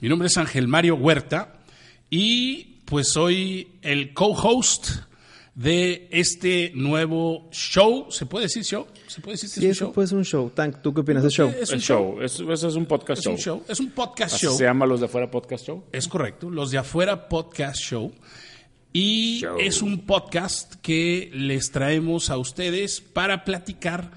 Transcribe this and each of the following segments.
Mi nombre es Ángel Mario Huerta y pues soy el co-host de este nuevo show. ¿Se puede decir show? ¿Se puede decir que Sí, es un show? puede ser un show. Tank, ¿tú qué opinas del show? Es un el show. show. Es, eso es un podcast Es show. un show. Es un podcast Así show. se llama los de afuera podcast show. Es correcto, los de afuera podcast show. Y Show. es un podcast que les traemos a ustedes para platicar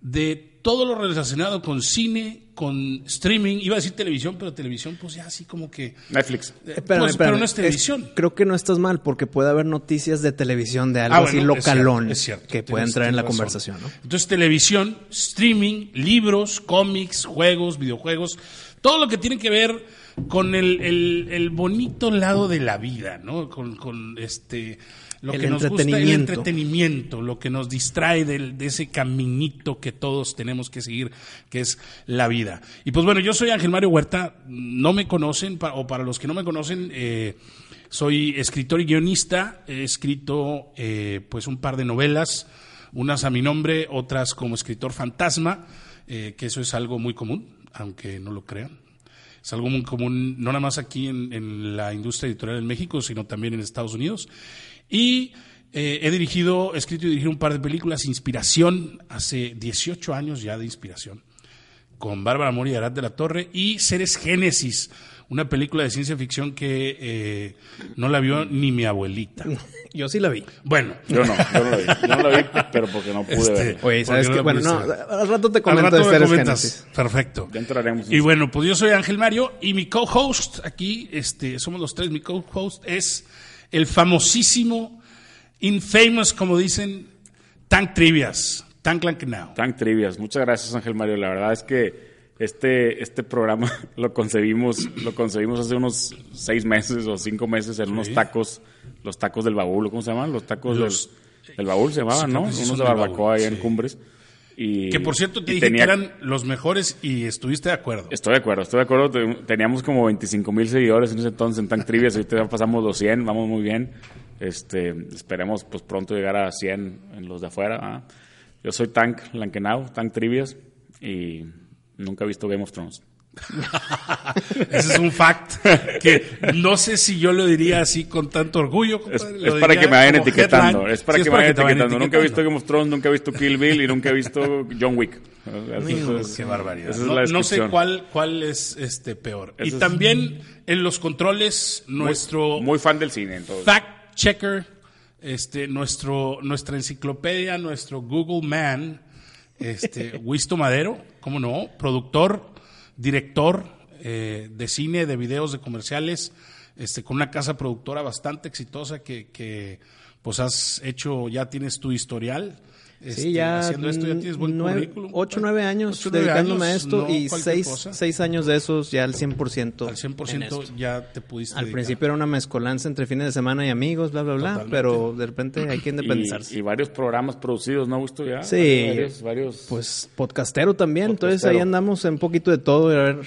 de todo lo relacionado con cine, con streaming. Iba a decir televisión, pero televisión, pues ya así como que. Netflix. eh, Espérame, pues, espérame. pero no es televisión. creo que no estás mal porque puede haber noticias de televisión de algo Ah, así bueno, es cierto, localón es cierto. que puede entrar en la razón. conversación. ¿no? Entonces, televisión, streaming, libros, cómics, juegos, videojuegos, todo lo que tiene que ver con el, el- el bonito lado de la vida, ¿no? Con, con este lo El que nos gusta, el entretenimiento. lo que nos distrae del- de, ese caminito que todos tenemos que seguir, que es la vida. Y pues bueno, yo soy Ángel Mario Huerta, no me conocen, o para los que no me conocen, eh, soy escritor y guionista, he escrito eh, pues un par de novelas, unas a mi nombre, otras como escritor fantasma, eh, que eso es algo muy común, aunque no lo crean. Es algo muy común, no nada más aquí en, en la industria editorial en México, sino también en Estados Unidos. Y eh, he dirigido, he escrito y dirigido un par de películas, Inspiración, hace 18 años ya de Inspiración, con Bárbara Mori y Arad de la Torre, y Seres Génesis, una película de ciencia ficción que eh, no la vio ni mi abuelita. Yo sí la vi. Bueno, Yo no, yo no lo vi. Yo no lo vi, pero porque no pude Este, verlo. Oye, ¿sabes qué? Bueno, no, pudiste ver. al rato te Al comento rato de Seres comentas. Génesis. Perfecto. Ya entraremos en Y bueno, pues yo soy Ángel Mario y mi co-host aquí, este, somos los tres, mi co-host es el famosísimo, infamous, como dicen, Tank Trivias, Tank Lankenau. Tank Trivias. Muchas gracias, Ángel Mario. La verdad es que este, este programa lo concebimos, lo concebimos hace unos seis meses o cinco meses en unos tacos, los tacos del baúl, ¿cómo se llaman? Los tacos Los- del, del baúl se llamaban, ¿no? Unos de barbacoa ahí en. Cumbres. Y, Que por cierto te dije tenía- que eran los mejores y estuviste de acuerdo. Estoy de acuerdo, estoy de acuerdo. Te- Teníamos como 25 mil seguidores en ese entonces en Tank Trivias. Ahorita pasamos los 100, vamos muy bien. Este, esperemos pues pronto llegar a 100 en los de afuera. ¿ah? Yo soy Tank Lankenau, Tank Trivias y nunca he visto Game of Thrones. Ese es un fact que no sé si yo lo diría así con tanto orgullo. Es, para que me vayan etiquetando. headline. Es para Sí, que me vayan etiquetando. Nunca he visto. Game of Thrones, nunca he visto Kill Bill y nunca he visto John Wick. Es- qué barbaridad. no, sé cuál, cuál es este peor. y también en los controles, nuestro Muy fan del cine, entonces. fact checker, este, nuestro, nuestra enciclopedia, nuestro Google Man, este, Wisto Madero, ¿cómo no? Productor, director eh, de cine, de videos, de comerciales, este, con una casa productora bastante exitosa que, que pues has hecho, ya tienes tu historial. Este, Sí, ya haciendo esto ya tienes buen nueve- currículum. ocho, nueve años Ocho, nueve dedicándome a años, esto no y cualquier seis, cosa. seis años de esos ya al 100%. Al en 100% esto. ya te pudiste Al dedicar. principio era una mezcolanza entre fines de semana y amigos, bla, bla, bla, Totalmente. pero de repente hay que independizarse. Y, y varios programas producidos, ¿no, Gusto? Ya. Sí. Varios, varios. Pues podcastero también, entonces ahí Podcastero. andamos en un poquito de todo, a ver,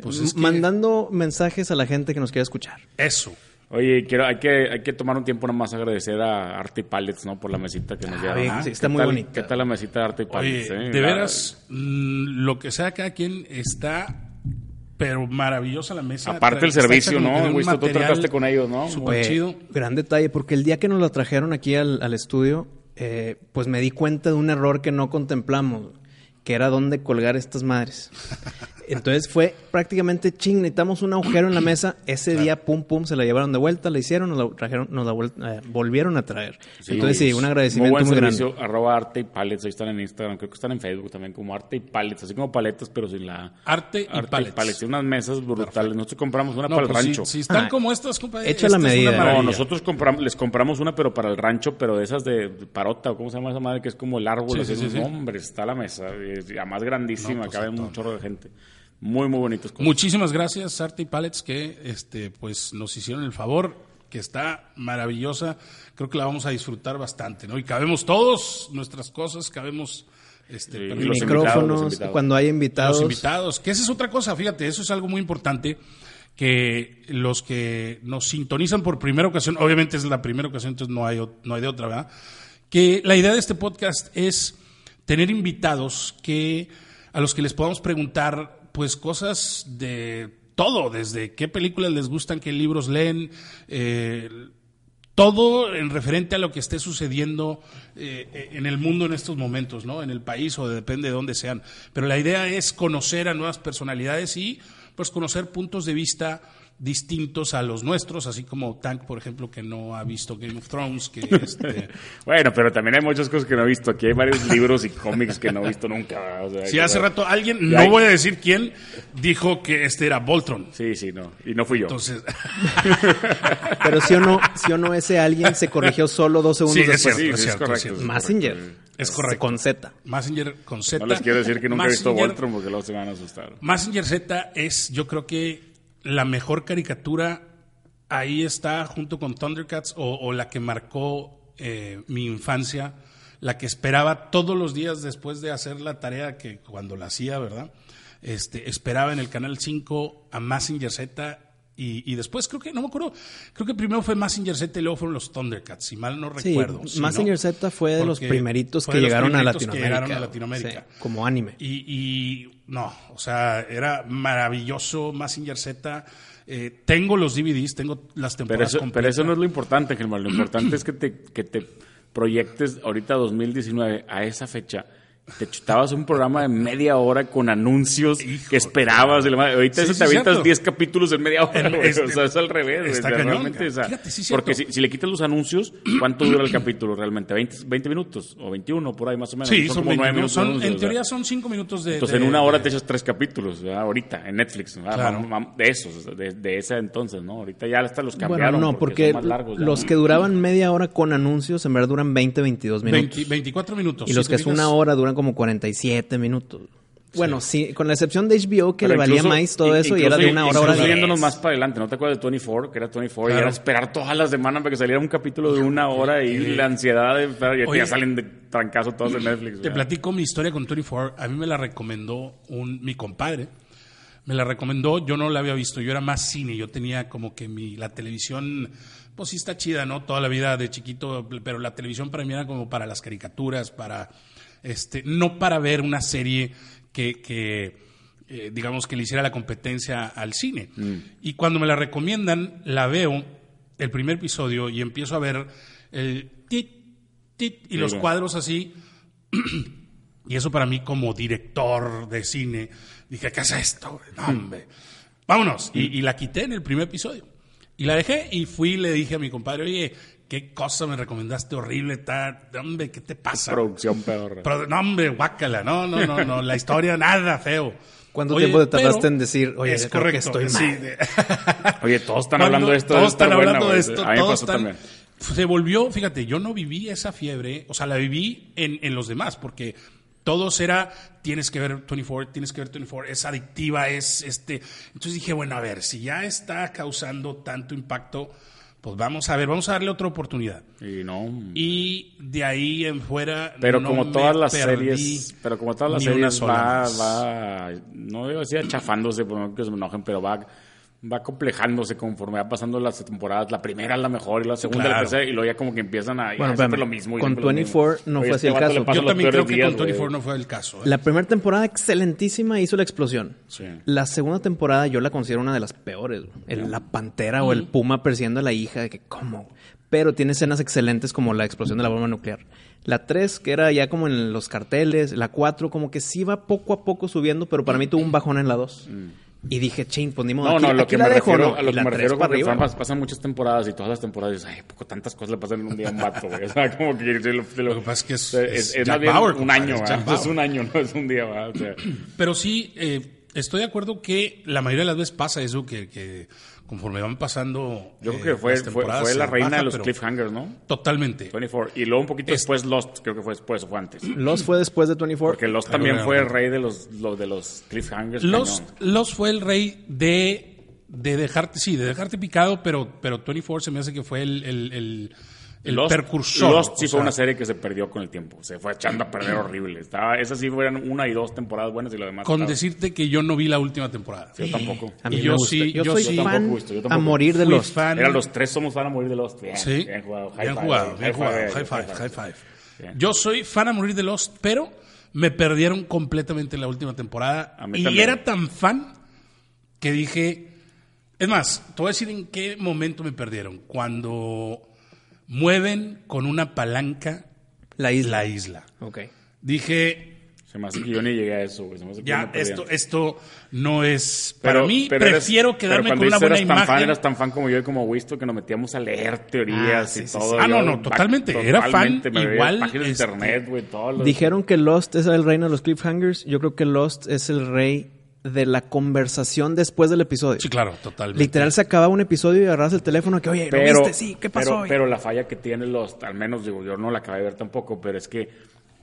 Pues es que- mandando mensajes a la gente que nos quiera escuchar. Eso. Oye, quiero, hay, que, hay que tomar un tiempo nada más agradecer a Arte y Pallets, ¿no? Por la mesita que nos Ah, dieron. bien, Ah, sí, ¿qué está muy tal- bonita. ¿Qué tal la mesita de Arte y Oye, Pallets? eh? de veras, lo que sea cada quien está, pero maravillosa la mesa. Aparte el servicio, ¿no? Wisto, tú trataste con ellos, ¿no? Súper chido. Gran detalle, porque el día que nos la trajeron aquí al, al estudio, eh, pues me di cuenta de un error que no contemplamos, que era dónde colgar estas madres. Entonces fue prácticamente ching, necesitamos un agujero en la mesa. Ese día, pum, pum, se la llevaron de vuelta, la hicieron, nos la trajeron, nos la eh, volvieron a traer. Entonces sí, un agradecimiento muy muy, buen grande. servicio, arroba Arte y Pallets, ahí están en Instagram, creo que están en Facebook también como Arte y Pallets, así como paletas, pero sin la... Arte y pallets. Tiene unas mesas brutales. Nosotros compramos una No, para el pues, rancho. Si, si están Ah, como estas, compadre, hecha la medida. No, nosotros compramos, les compramos una, pero para el rancho, pero de esas de parota, o cómo se llama esa madre que es como el árbol. Sí, así, sí, sí, sí. Hombre, está la mesa, además grandísima, No, pues, cabe un chorro de gente. Muy, muy bonitos. cosas. Muchísimas gracias, Arte y Pallets, que este, pues, nos hicieron el favor, que está maravillosa. Creo que la vamos a disfrutar bastante, ¿no? Y cabemos todos nuestras cosas, cabemos este, y los, los invitados, Micrófonos, los invitados. cuando hay invitados. los invitados, que esa es otra cosa, fíjate, eso es algo muy importante que los que nos sintonizan por primera ocasión, obviamente es la primera ocasión, entonces no hay, no hay de otra, ¿verdad? Que la idea de este podcast es tener invitados que a los que les podamos preguntar pues cosas de todo, desde qué películas les gustan, qué libros leen, eh, todo en referente a lo que esté sucediendo eh, en el mundo en estos momentos, ¿no? En el país o depende de dónde sean. Pero la idea es conocer a nuevas personalidades y pues conocer puntos de vista distintos a los nuestros, así como Tank, por ejemplo, que no ha visto Game of Thrones, que este, Bueno, pero también hay muchas cosas que no he visto. Aquí hay varios libros y cómics que no he visto nunca. O sea, que- hace rato alguien, no hay- voy a decir quién, dijo que este era Voltron. Sí, sí, no. Y no fui yo. Entonces, Pero sí o no, sí o no ese alguien se corrigió solo dos segundos Sí, es después. cierto, sí, es sí, es cierto, correcto. es cierto. es Messenger. correcto. es correcto. Con Z. Messenger con Z. No les quiero decir que nunca he visto Voltron porque luego se van a asustar. Massinger Z es, yo creo que la mejor caricatura ahí está junto con Thundercats o, la que marcó eh, mi infancia, la que esperaba todos los días después de hacer la tarea que cuando la hacía, ¿verdad? Este, esperaba en el canal 5 a Massinger Z y, y después creo que, no me acuerdo, creo que primero fue Massinger Z y luego fueron los Thundercats, si mal no recuerdo. ¿sí, Mazinger no? Z fue de los primeritos que de los llegaron a primeritos que Latinoamérica. llegaron a Latinoamérica. Sí, como anime. Y, y no, o sea, era maravilloso Massinger Z. Eh, tengo los DVDs, tengo las Pero temporadas eso, pero eso no es lo importante, Germán. Lo importante es que te, que te proyectes ahorita 2019 a esa fecha. Te chutabas un programa de media hora con anuncios Hijo que esperabas. la madre. Ahorita Sí, eso sí, te avientas cierto. 10 capítulos en media hora. Güey. es- o sea, es al revés. güey. está O cañón, realmente, o sea, Fíjate, sí, porque si, si le quitas los anuncios, ¿cuánto dura el capítulo realmente? ¿20, 20 minutos o 21 por ahí más o menos? Sí, son, como 20 nueve minutos, minutos. son- de anuncios, en o sea. teoría son cinco minutos de... Entonces de- en una hora de- te echas tres capítulos, ¿verdad? ahorita, en Netflix, ¿verdad? Claro. De esos, de, de ese entonces, ¿no? Ahorita ya hasta los cambiaron. Bueno, no, porque, son más largos, los que duraban media hora con anuncios en verdad duran 20, 22 minutos. 20 24 minutos. y los que es una hora duran como 47 minutos. Bueno, sí, con la excepción de HBO que Pero le valía incluso- más todo eso y era de una hora, hora yéndonos más para adelante, ¿no te acuerdas de 24? Que era 24 y Claro. era esperar todas las semanas para que saliera un capítulo de una hora y la ansiedad de y Oye. ya salen de trancazo todos en Netflix. Te platico mi historia con 24. A mí me la recomendó un, mi compadre. Me la recomendó, yo no la había visto, yo era más cine, yo tenía como que mi, la televisión, pues sí está chida, ¿no? Toda la vida de chiquito, pero la televisión para mí era como para las caricaturas, para, este, no para ver una serie que, que eh, digamos, que le hiciera la competencia al cine. Y cuando me la recomiendan, la veo, el primer episodio, y empiezo a ver el tit, tit, y los cuadros así, y eso para mí como director de cine, dije, ¿qué es esto? No, hombre. Vámonos. Y, y la quité en el primer episodio. Y la dejé y fui y le dije a mi compadre, oye, qué cosa me recomendaste horrible, ta, hombre, ¿qué te pasa? Producción peor. Pero, no, hombre, guácala, no, no, no, no, la historia nada feo. ¿Cuánto Oye, tiempo te tardaste en decir, oye, es creo que correcto, estoy sí, mal? de- Oye, todos están hablando de esto. Todos están buena, hablando de esto. A mí me todos pasó están- también. Se volvió, fíjate, yo no viví esa fiebre, o sea, la viví en, en los demás, porque todos era, tienes que ver 24, tienes que ver 24, es adictiva, es este. Entonces dije, bueno, a ver, si ya está causando tanto impacto, pues vamos a ver, vamos a darle otra oportunidad. Y no. Y de ahí en fuera. Pero no como todas las series, pero como todas las series va, va, no digo así achafándose, por no que se me enojen, pero va, va complejándose conforme va pasando las temporadas. La primera es la mejor y la segunda Claro. la tercera y luego ya como que empiezan a, Bueno, siempre lo mismo. y con siempre lo mismo. 24 no Oye, fue este así el caso. Yo también creo que días, con 24 güey. no fue el caso. ¿eh? La primera temporada excelentísima hizo la explosión. Sí. La segunda temporada yo la considero una de las peores. El- la pantera o el puma persiguiendo a la hija, de que cómo. Pero tiene escenas excelentes como la explosión de la bomba nuclear. La 3, que era ya como en los carteles. La 4, como que sí va poco a poco subiendo, pero para mí tuvo un bajón en la 2. Y dije, ching, pues ni modo, No, aquí, no, lo aquí que la me dejo, refiero, ¿no? a lo que la me 3 refiero con que pasan muchas temporadas y todas las temporadas dices, ay, poco tantas cosas le pasan en un día a un vato, güey. O sea, como que lo, Lo que pasa es que es- es, es es Jack más bien Bauer, un año, es es un año, no es un día, ¿verdad? O sea, Pero sí, eh, Estoy de acuerdo que la mayoría de las veces pasa eso, que, que conforme van pasando. Yo eh, creo que fue, las fue, fue la reina baja, de los cliffhangers, ¿no? Totalmente. 24. Y luego un poquito Es- después Lost, creo que fue después o fue antes. Lost fue después de 24. Porque Lost también fue el rey de los, lo- de los cliffhangers. Los, cañón. los fue el rey de, de dejarte, sí, de dejarte picado, pero, pero 24 se me hace que fue el, el, el, el Lost, precursor. Lost sí o fue sea, una serie que se perdió con el tiempo. Se fue echando a perder horrible. Estaba, esas sí fueron una y dos temporadas buenas y lo demás. Con estaba- decirte que yo no vi la última temporada. Yo tampoco. A mí y me yo gusta. sí, yo, yo soy sí. Yo fan yo a morir de Lost. fan- Era los tres somos fan a morir de Lost. Bien, Sí, bien jugado. High bien five, jugado, bien high jugado. five, High five, high five. Bien. Yo soy fan a morir de Lost, pero me perdieron completamente la última temporada. A mí Y también. era tan fan que dije. Es más, te voy a decir en qué momento me perdieron. Cuando mueven con una palanca La isla. la isla. Ok. Dije, Se me hace que yo ni llegué a eso, güey. Se me hace que yo ya, perdí. esto, esto no es. Pero- para mí, pero prefiero quedarme con una buena eras tan imagen. Fan, eras tan fan como yo y como Wisto que nos metíamos a leer teorías Ah, sí, y sí, todo. sí. Ah, no, no, back- totalmente. Era fan totalmente, igual, Páginas de este, internet, güey, todo. lo- Dijeron que Lost es el reino de los cliffhangers. Yo creo que Lost es el rey de la conversación después del episodio. Sí, claro, totalmente. Literal se acababa un episodio y agarras el teléfono que, oye, ¿lo viste? Sí, ¿qué pasó pero, hoy? pero la falla que tiene los, al menos digo, yo no la acabé de ver tampoco, pero es que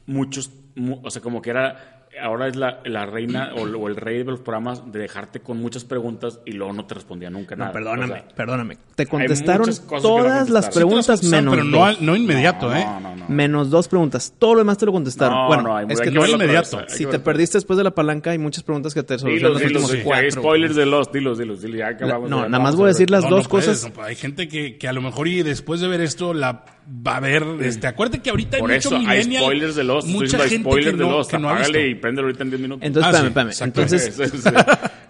muchos, mu- o sea, como que era, ahora es la, la reina o, o el rey de los programas de dejarte con muchas preguntas y luego no te respondía nunca No, perdóname, O sea, perdóname. Te contestaron todas las. Sí preguntas contestaron, menos pero no, no inmediato, no, ¿eh? No, no, no. Menos dos preguntas. Todo lo demás te lo contestaron. No, bueno, no, hay- es que no inmediato. Si te perdiste después de la palanca, hay muchas preguntas que te solucionan Dilos, los dilos, últimos sí, cuatro. hay spoilers de Lost, dilos, dilos, dilos, ya acabamos. no, ya nada más voy a decir las No, dos no puedes, cosas. no, hay gente que, que a lo mejor y después de ver esto la va a ver. Este, acuérdate que ahorita hay Por mucho eso, hay spoilers de Lost. Estoy Mucha gente spoilers que de no, Lost. que no ha visto. y préndelo ahorita en 10 minutos. Entonces, Ah, sí, espérame, espérame. Entonces,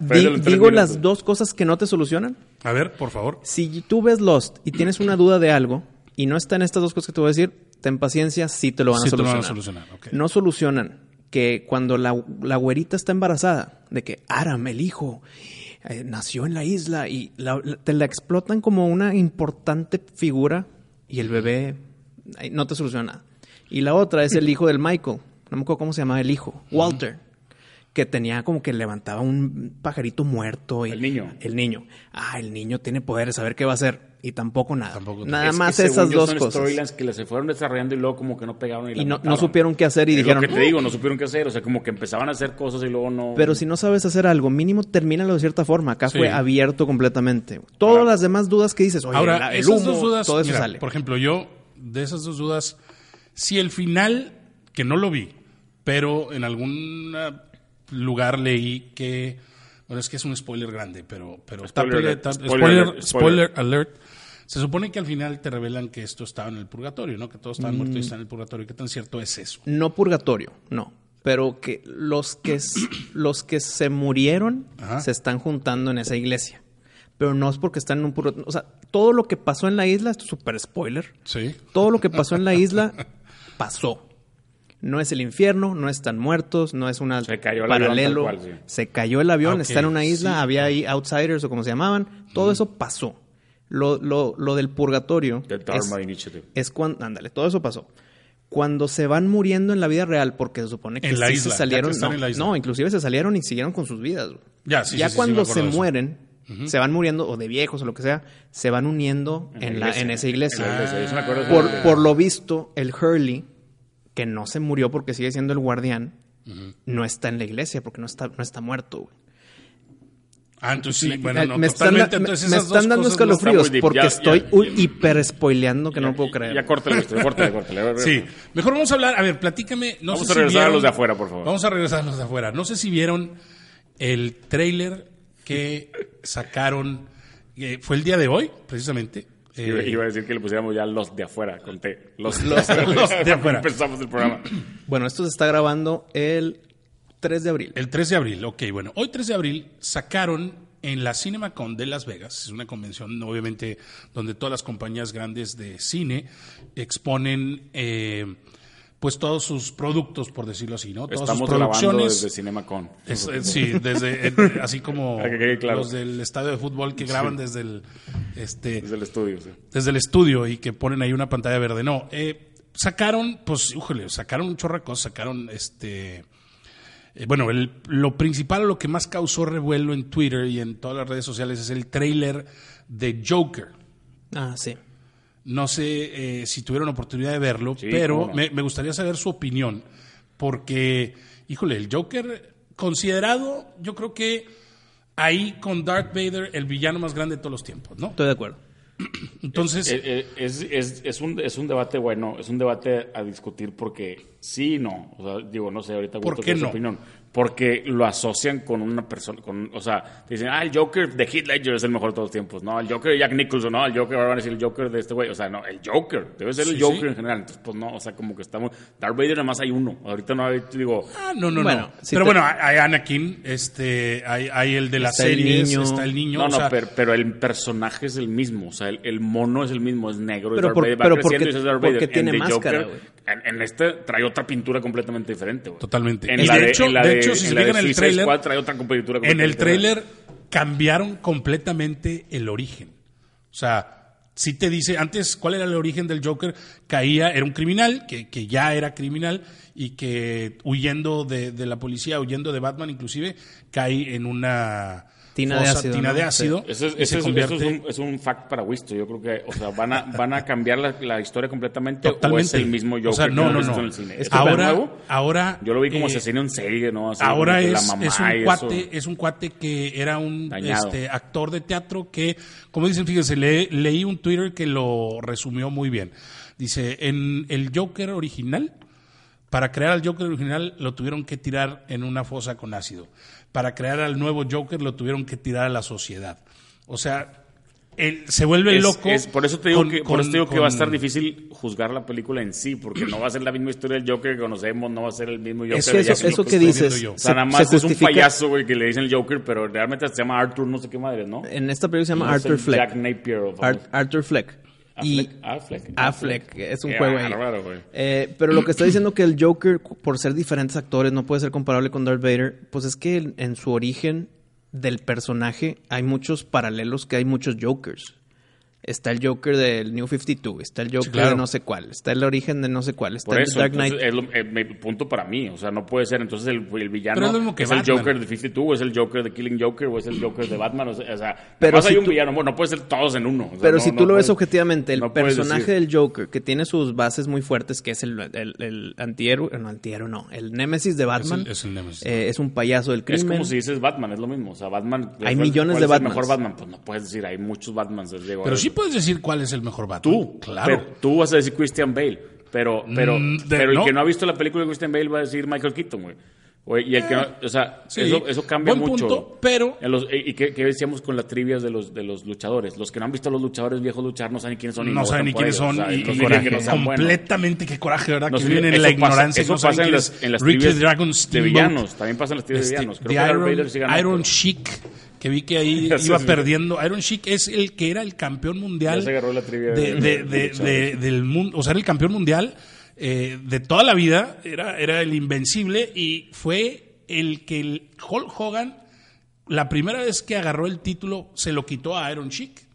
di- digo las dos cosas que no te solucionan. A ver, por favor. Si tú ves Lost y tienes una duda de algo y no está en estas dos cosas que te voy a decir, ten paciencia, sí te lo van a Sí te lo solucionar. van a solucionar. No solucionan que cuando la, la güerita está embarazada, de que Aram, el hijo, eh, nació en la isla y la- la- te la explotan como una importante figura y el bebé no te soluciona nada. Y la otra es el hijo del Michael, no me acuerdo cómo se llamaba el hijo, Walter. Que tenía como que levantaba un pajarito muerto. Y, El niño. El niño. Ah, el niño tiene poderes, a ver qué va a hacer. Y tampoco nada. Tampoco- nada Es que más según esas yo dos son cosas. storylines que se fueron desarrollando y luego como que no pegaron y, no, no supieron qué hacer y Es dijeron, lo que te digo, no supieron qué hacer. O sea, como que empezaban a hacer cosas y luego no... Pero si no sabes hacer algo, mínimo termínalo de cierta forma. Acá Sí. fue abierto completamente. Todas Ahora- las demás dudas que dices, oye, Ahora, la- el esas humo, dos dudas, todo eso mira, sale. por ejemplo, yo, de esas dos dudas, si el final, que no lo vi, pero en algún ah, lugar leí que, bueno, es que es un spoiler grande, pero, pero Spoiler alert, spoiler spoiler, alert, spoiler alert. Se supone que al final te revelan que esto estaba en el purgatorio, ¿no? Que todos estaban muertos Mm. y están en el purgatorio. ¿Qué tan cierto es eso? No purgatorio, no. Pero que los que, los que se murieron Ajá. se están juntando en esa iglesia. Pero no es porque están en un purgatorio. O sea, todo lo que pasó en la isla, esto es súper spoiler. Sí. Todo lo que pasó en la isla pasó. No es el infierno, no están muertos, no es avión paralelo. cual, sí. Se cayó el avión, Ah, está en una isla, Sí. había ahí outsiders o como se llamaban. Todo eso pasó. Lo, lo, lo del purgatorio The es, Dharma Initiative. es cuando, ándale, todo eso pasó. Cuando se van muriendo en la vida real, porque se supone que En la sí isla, se salieron, no, en la isla. no, inclusive se salieron y siguieron con sus vidas. Ya, sí, ya sí, sí, sí, cuando se mueren, se van muriendo o de viejos o lo que sea, se van uniendo en, la, en esa iglesia. Sí Por, por lo visto, el Hurley, que no se murió porque sigue siendo el guardián, no está en la iglesia porque no está, no está muerto. güey. Ah, entonces sí, Me- bueno, no, me están, totalmente. me- entonces me esas están dos dando no- escalofríos porque Ya- estoy ya- hiper spoileando que no puedo creer. Ya córtale, Wisto, córtale, córtale. Sí, mejor vamos a hablar, a ver, platícame. No Vamos sé a si regresar a los de afuera, por favor. Vamos a regresar a los de afuera. No sé si vieron el trailer que sacaron, eh, fue el día de hoy, precisamente. Eh, Iba, iba a decir que le pusiéramos ya los de afuera, conté. Los, los de afuera. Empezamos el programa. Bueno, esto se está grabando el 3 de abril. El 3 de abril, ok, bueno, hoy 3 de abril sacaron en la CinemaCon de Las Vegas, es una convención obviamente donde todas las compañías grandes de cine exponen eh, pues todos sus productos, por decirlo así, ¿no? Todas Estamos sus grabando producciones. desde CinemaCon. Es- eh, sí, desde eh, así como claro. los del estadio de fútbol que graban desde el este Desde el estudio, sí. desde el estudio y que ponen ahí una pantalla verde. No, eh, sacaron, pues, híjole, sacaron un chorro de cosas, sacaron este eh, bueno, el- lo principal, lo que más causó revuelo en Twitter y en todas las redes sociales es el tráiler de Joker. Ah, sí. No sé eh, si tuvieron oportunidad de verlo, Sí, pero no. me, me gustaría saber su opinión, porque, híjole, el Joker considerado, yo creo que ahí con Darth Vader el villano más grande de todos los tiempos, ¿no? Estoy de acuerdo. Entonces, Eh, eh, Es, es, es, un, es un debate bueno, es un debate a discutir porque sí y no. O sea, digo, no sé, ahorita ¿Por qué no? opinión. Porque lo asocian con una persona, con, o sea, te dicen, ah, el Joker de Heath Ledger es el mejor de todos los tiempos. No, el Joker de Jack Nicholson, no, el Joker, ahora van a decir el Joker de este güey. O sea, no, el Joker, debe ser el Sí, Joker sí. en general. Entonces, pues no, o sea, como que estamos, Darth Vader nada más hay uno. Ahorita no hay, digo, ah, no, no, Bueno, no. si Pero te- bueno, hay Anakin, este, hay, hay el de series, niño. está el niño. no, o no, sea, pero, pero el personaje es el mismo. O sea, el, el mono es el mismo, es negro. y Pero Darth por- Vader va pero creciendo porque- y es Darth Vader. En tiene The máscara, Joker. En, en este trae otra pintura completamente diferente, güey. Totalmente. En Y la de hecho- en la de hecho, si en se fijan en el trae otra pintura En el tráiler cambiaron completamente el origen. O sea, si te dice, antes, ¿cuál era el origen del Joker? Caía, era un criminal, que, que ya era criminal, y que huyendo de, de la policía, huyendo de Batman inclusive, cae en una Tina de fosa, ácido, tina ¿no? de ácido. Eso es, y eso se es- convierte eso es un, es un fact para Wisto. Yo creo que, o sea, van a, van a cambiar la, la historia completamente o es totalmente. el mismo Joker O sea, que no, no, visto no. en el cine. Es ¿Es que ahora, nuevo? ahora. Yo lo vi como eh, asesino en serie, ¿no? Así Ahora la es, mamá es y un cuate, es un cuate que era un este, actor de teatro que, como dicen, fíjense, le- leí un Twitter que lo resumió muy bien. Dice, en el Joker original, para crear al Joker original lo tuvieron que tirar en una fosa con ácido. Para crear al nuevo Joker lo tuvieron que tirar a la sociedad. O sea, él se vuelve Es- loco. es- por eso te digo, con- que, por con- eso te digo que va a estar difícil juzgar la película en sí, porque no va a ser la misma historia del Joker que conocemos, no va a ser el mismo Joker. Que eso, Jack eso Nicholson. que estoy dices. yo. O sea, nada más se es un payaso, güey, que le dicen el Joker, pero realmente se llama Arthur, no sé qué madre, ¿no? En esta película se llama No Arthur Fleck. Jack Napier. o Ar- Arthur Fleck. Y Affleck, es un Qué juego ahí. bárbaro, güey. Eh, pero lo que está diciendo que el Joker, por ser diferentes actores, no puede ser comparable con Darth Vader, pues es que en su origen del personaje hay muchos paralelos, que hay muchos Jokers. Está el Joker del New 52, está el Joker claro. de no sé cuál, está el origen de no sé cuál, está Por el Dark Knight. es lo- eh, mi punto para mí. O sea, no puede ser. Entonces, el, el villano Pero es lo mismo que el Batman. Joker de 52, o es el Joker de Killing Joker, o es el Joker de Batman. O sea, o sea Pero si hay un tú- villano. Bueno, no puede ser todos en uno. o sea, Pero no- si no tú lo ves objetivamente, el no personaje decir. del Joker, que tiene sus bases muy fuertes, que es el, el, el antihéroe, no, antihéroe no, el némesis de Batman, es el némesis. eh, es un payaso del Es crimen. como si dices Batman, es lo mismo. O sea, Batman. Hay ¿cuál- millones de es Batmans. el mejor Batman? Pues no puedes decir, hay muchos Batmans. digo, Pero eh, sí puedes decir cuál es el mejor Batman. Tú, Claro. Pero tú vas a decir Christian Bale. Pero, pero, Mm, de- pero el no. que no ha visto la película de Christian Bale va a decir Michael Keaton, güey. O- Y el que no, o sea, sí. eso, eso cambia Buen mucho. punto, pero- En los- ¿Y qué, qué decíamos con las trivias de los, de los luchadores? Los que no han visto a los luchadores viejos luchar no saben quiénes son. y no saben ni quiénes ellos, son o sea, y, y que no buenos. completamente qué coraje, ¿verdad? No que viven en la pasa- ignorancia y eso no pasa en las- en las trivias de villanos. También pasa en las trivias de Este, villanos. Creo que Iron, Iron pero- Sheik, que vi que ahí iba perdiendo. Iron Sheik es el que era el campeón mundial de- del mundo, o sea, era el campeón mundial eh, de toda la vida, era, era el invencible y fue el que el Hulk Hogan, la primera vez que agarró el título, se lo quitó a Iron Sheik.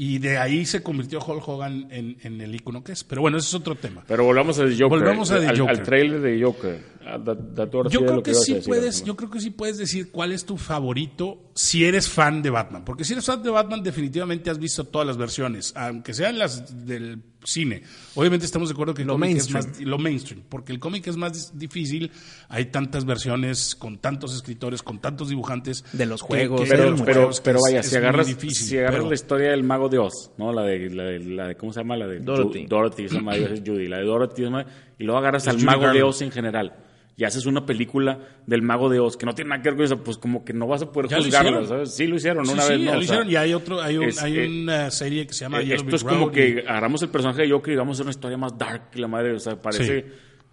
Y de ahí se convirtió Hulk Hogan en, en el icono que es. Pero bueno, ese es otro tema. Pero volvamos al Joker. Volvamos a The al, Joker. al trailer de Joker. Ah, da- da Yo creo lo que a sí decir, puedes, yo creo que sí puedes decir cuál es tu favorito si eres fan de Batman, porque si eres fan de Batman definitivamente has visto todas las versiones, aunque sean las del cine. Obviamente estamos de acuerdo que el Lo cómic es mainstream. más lo mainstream, porque el cómic es más difícil, hay tantas versiones con tantos escritores, con tantos dibujantes De los juegos, que- de pero, los pero, juegos, que pero es- vaya, es si agarras, difícil, si agarras pero- la historia del mago de Oz, ¿no? La de, la de, la de- ¿cómo se llama? La de Dorothy. Ju- Dorothy, esa madre es Judy. La de Dorothy, esa madre, y luego agarras Es al Judy mago de Garland. Oz en general. Y haces una película del mago de Oz que no tiene nada que ver con eso, pues como que no vas a poder Ya lo juzgarla, hicieron. ¿sabes? Sí lo hicieron Sí, una sí, vez, ¿no? lo O sea, hicieron y hay otro, hay, un- es- hay eh, una serie que se llama eh, Esto es como Road y- que agarramos el personaje de Joker y vamos a hacer una historia más dark que la madre, o sea, parece... Sí.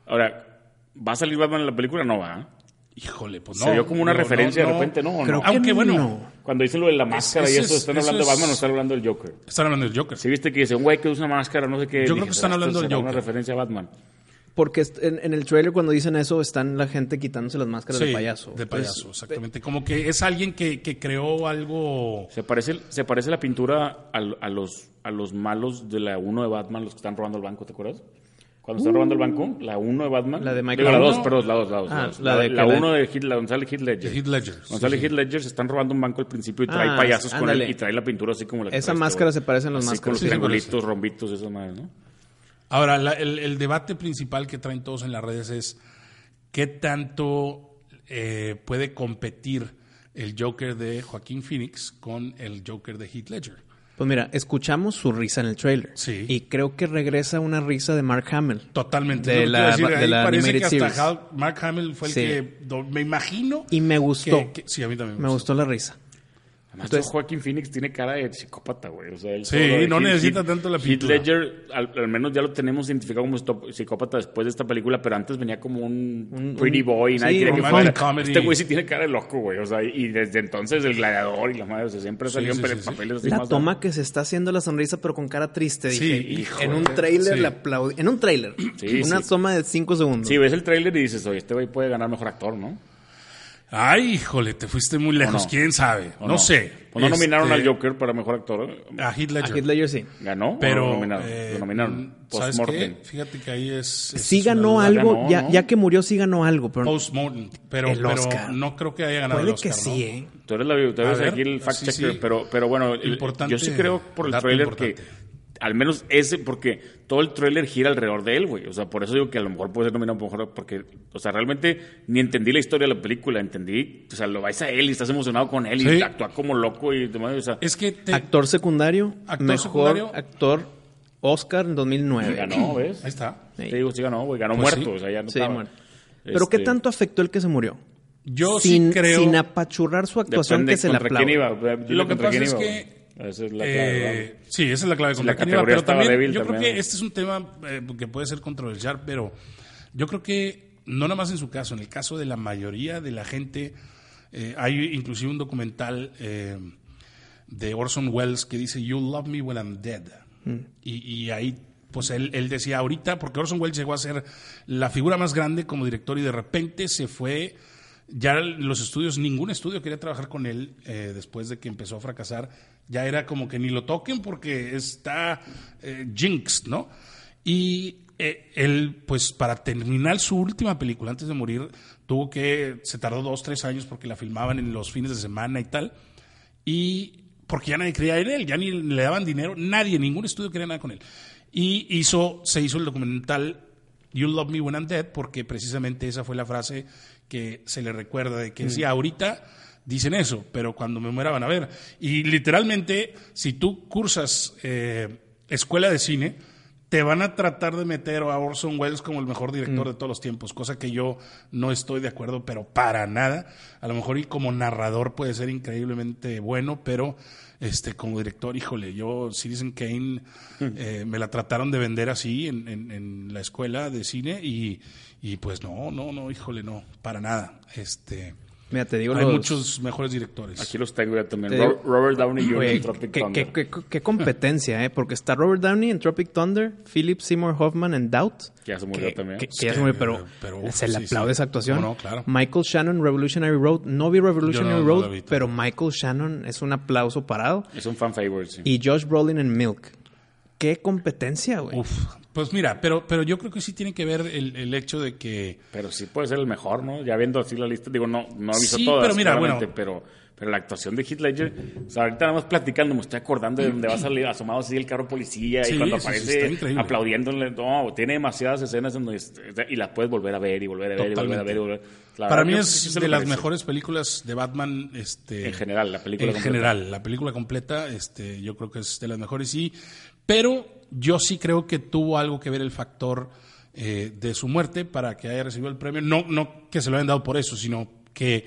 Ahora, ¿va a salir Batman en la película? No va. Híjole, pues no. Se vio como una no, referencia no, de repente, ¿no? Aunque bueno, no. Cuando dicen lo de la máscara y eso, es- ¿están eso hablando de Batman o están hablando del Joker? Están hablando del Joker. Si viste que dice un güey que usa una máscara, no sé qué. Yo creo que están ¿será- hablando del será una Joker. referencia a Batman. Porque en, en el trailer cuando dicen eso están la gente quitándose las máscaras Sí, de payaso. De Pues, payaso, exactamente. Como que es alguien que, que creó algo. Se parece, se parece la pintura al- a, los, a los malos de la 1 de Batman, los que están robando el banco, ¿te acuerdas? Cuando están robando el banco, la 1 de Batman. La de Michael Digo, la 2, Uno. perdón, la 2, la 2. Ah, la la de La que la- 1 de Heath, la sale Heath Ledger. Heath Ledger, Donde sí, sí. Heath Ledger, se están robando un banco al principio y trae Ah, payasos con ándale. él y trae la pintura así como la que Esa tú, máscara güey. se parecen las Así máscaras. con los triangulitos, rombitos, esas madres, ¿no? Ahora, la- el, el debate principal que traen todos en las redes es qué tanto eh, puede competir el Joker de Joaquín Phoenix con el Joker de Heath Ledger. Pues mira, escuchamos su risa en el trailer. Sí. Y creo que regresa una risa de Mark Hamill. Totalmente. De la- decir, de la parece animated que hasta Mark Hamill fue el Sí. que me imagino. Y me gustó. que- que- sí, a mí también Me gustó la risa. Además, Entonces- Joaquín Phoenix tiene cara de psicópata, güey. O sea, él Sí, no Heath- necesita Heath- tanto la Heath pintura. Ledger, al, al menos ya lo tenemos identificado como stop- psicópata después de esta película, pero antes venía como un, Un- pretty un- boy. nadie sí, quería que fuera. comedy. Este güey sí tiene cara de loco, güey. O sea, y desde entonces el gladiador y la madre, o sea, siempre salió sí, en sí, papeles así La más toma que se está haciendo la sonrisa, pero con cara triste. Sí, Dije, hijo, en un trailer Sí. le aplaudí. En un trailer. Sí, una sí. toma de cinco segundos. Sí, ves el tráiler y dices, oye, este güey puede ganar mejor actor, ¿no? Ay, híjole, te fuiste muy lejos. no? ¿Quién sabe? ¿O No, sé. No nominaron Este, al Joker para mejor actor. A Heath A Ledger sí. ¿Ganó Pero, o nominaron? eh, lo nominaron. ¿sabes Post-mortem. qué? Fíjate que ahí es... es Sí ganó algo, Ganó, ya, ¿no? ya que murió sí ganó algo, pero Post-mortem. Pero, El pero Oscar. no creo que haya ganado puede el Oscar, que sí, ¿no? ¿eh? Tú eres, la, tú eres A ver, aquí el fact sí, checker, sí. pero, pero bueno, el- Importante yo sí creo por el trailer importante. que al menos ese, porque todo el trailer gira alrededor de él, güey. O sea, por eso digo que a lo mejor puede ser nominado por mejor, porque, o sea, realmente ni entendí la historia de la película, entendí, o sea, lo vais a él y estás emocionado con él y actúa como loco y demás, o sea, Es que te- Actor secundario, Actor mejor secundario. actor Oscar en 2009. ganó, ¿ves? Ahí está. Sí. Te digo, sí ganó, güey, ganó Pues muerto, sí. o sea, ya no Sí, estaba. muerto. Pero ¿qué Este, tanto afectó el que se murió? Yo sin, sí creo... sin apachurrar su actuación Depende que se le aplaude. iba. Lo que pasa es que. Esa es la clave, Eh, sí, esa es la clave. La categoría pero estaba también, débil yo también. creo que este es un tema eh, que puede ser controversial, pero yo creo que no nada más en su caso, en el caso de la mayoría de la gente, eh, hay inclusive un documental eh, de Orson Welles que dice You love me when I'm dead. Y, y ahí, pues él, él decía ahorita, porque Orson Welles llegó a ser la figura más grande como director y de repente se fue ya los estudios, ningún estudio quería trabajar con él eh, después de que empezó a fracasar. Ya era como que ni lo toquen porque está eh, jinxed, ¿no? Y eh, él, pues para terminar su última película, antes de morir, tuvo que, se tardó dos, tres años porque la filmaban en los fines de semana y tal. Y porque ya nadie creía en él, ya ni le daban dinero, nadie, ningún estudio quería nada con él. Y hizo, se hizo el documental You Love Me When I'm Dead, porque precisamente esa fue la frase que se le recuerda de que sí, ahorita dicen eso, pero cuando me muera van a ver. Y literalmente, si tú cursas eh, escuela de cine, te van a tratar de meter a Orson Welles como el mejor director de todos los tiempos, cosa que yo no estoy de acuerdo, pero para nada. A lo mejor y como narrador puede ser increíblemente bueno, pero este como director, híjole, yo Citizen Kane eh, me la trataron de vender así en, en- en la escuela de cine y, y pues no, no, no, híjole, no, para nada. Este, Mira, te digo hay los- muchos mejores directores. Aquí los tengo ya también. Te Ro- digo- Robert Downey Jr. Oye, en Tropic qué, Thunder. qué- qué- qué competencia, ¿eh? Porque está Robert Downey en Tropic Thunder, Philip Seymour Hoffman en Doubt. Que ya se murió que, también. que- que ya se murió, pero, pero, uf, se le sí, aplaude sí. esa actuación. No, no, claro. Michael Shannon, Revolutionary Road. No vi Revolutionary no- Road, vi pero Michael Shannon es un aplauso parado. Es un fan favorite, sí. Y Josh Brolin en Milk. Qué competencia, güey. Uf, pues mira, pero, pero yo creo que sí tiene que ver el, el hecho de que Pero sí puede ser el mejor, ¿no? Ya viendo así la lista, digo, no, no he visto Sí, todas, pero mira, bueno. pero, pero la actuación de Heath Ledger, o sea, ahorita nada más platicando, me estoy acordando de donde va a salir asomado así el carro policía Sí, y cuando sí, sí, está aparece aplaudiéndole, no, tiene demasiadas escenas en donde, y las puedes volver a ver y volver a ver y volver a ver y volver. La Para mí es de las mejores películas de Batman. Este, En general, la película En completa. general, la película completa, este, yo creo que es de las mejores, sí. Pero yo sí creo que tuvo algo que ver el factor eh, de su muerte para que haya recibido el premio. No, no que se lo hayan dado por eso, sino que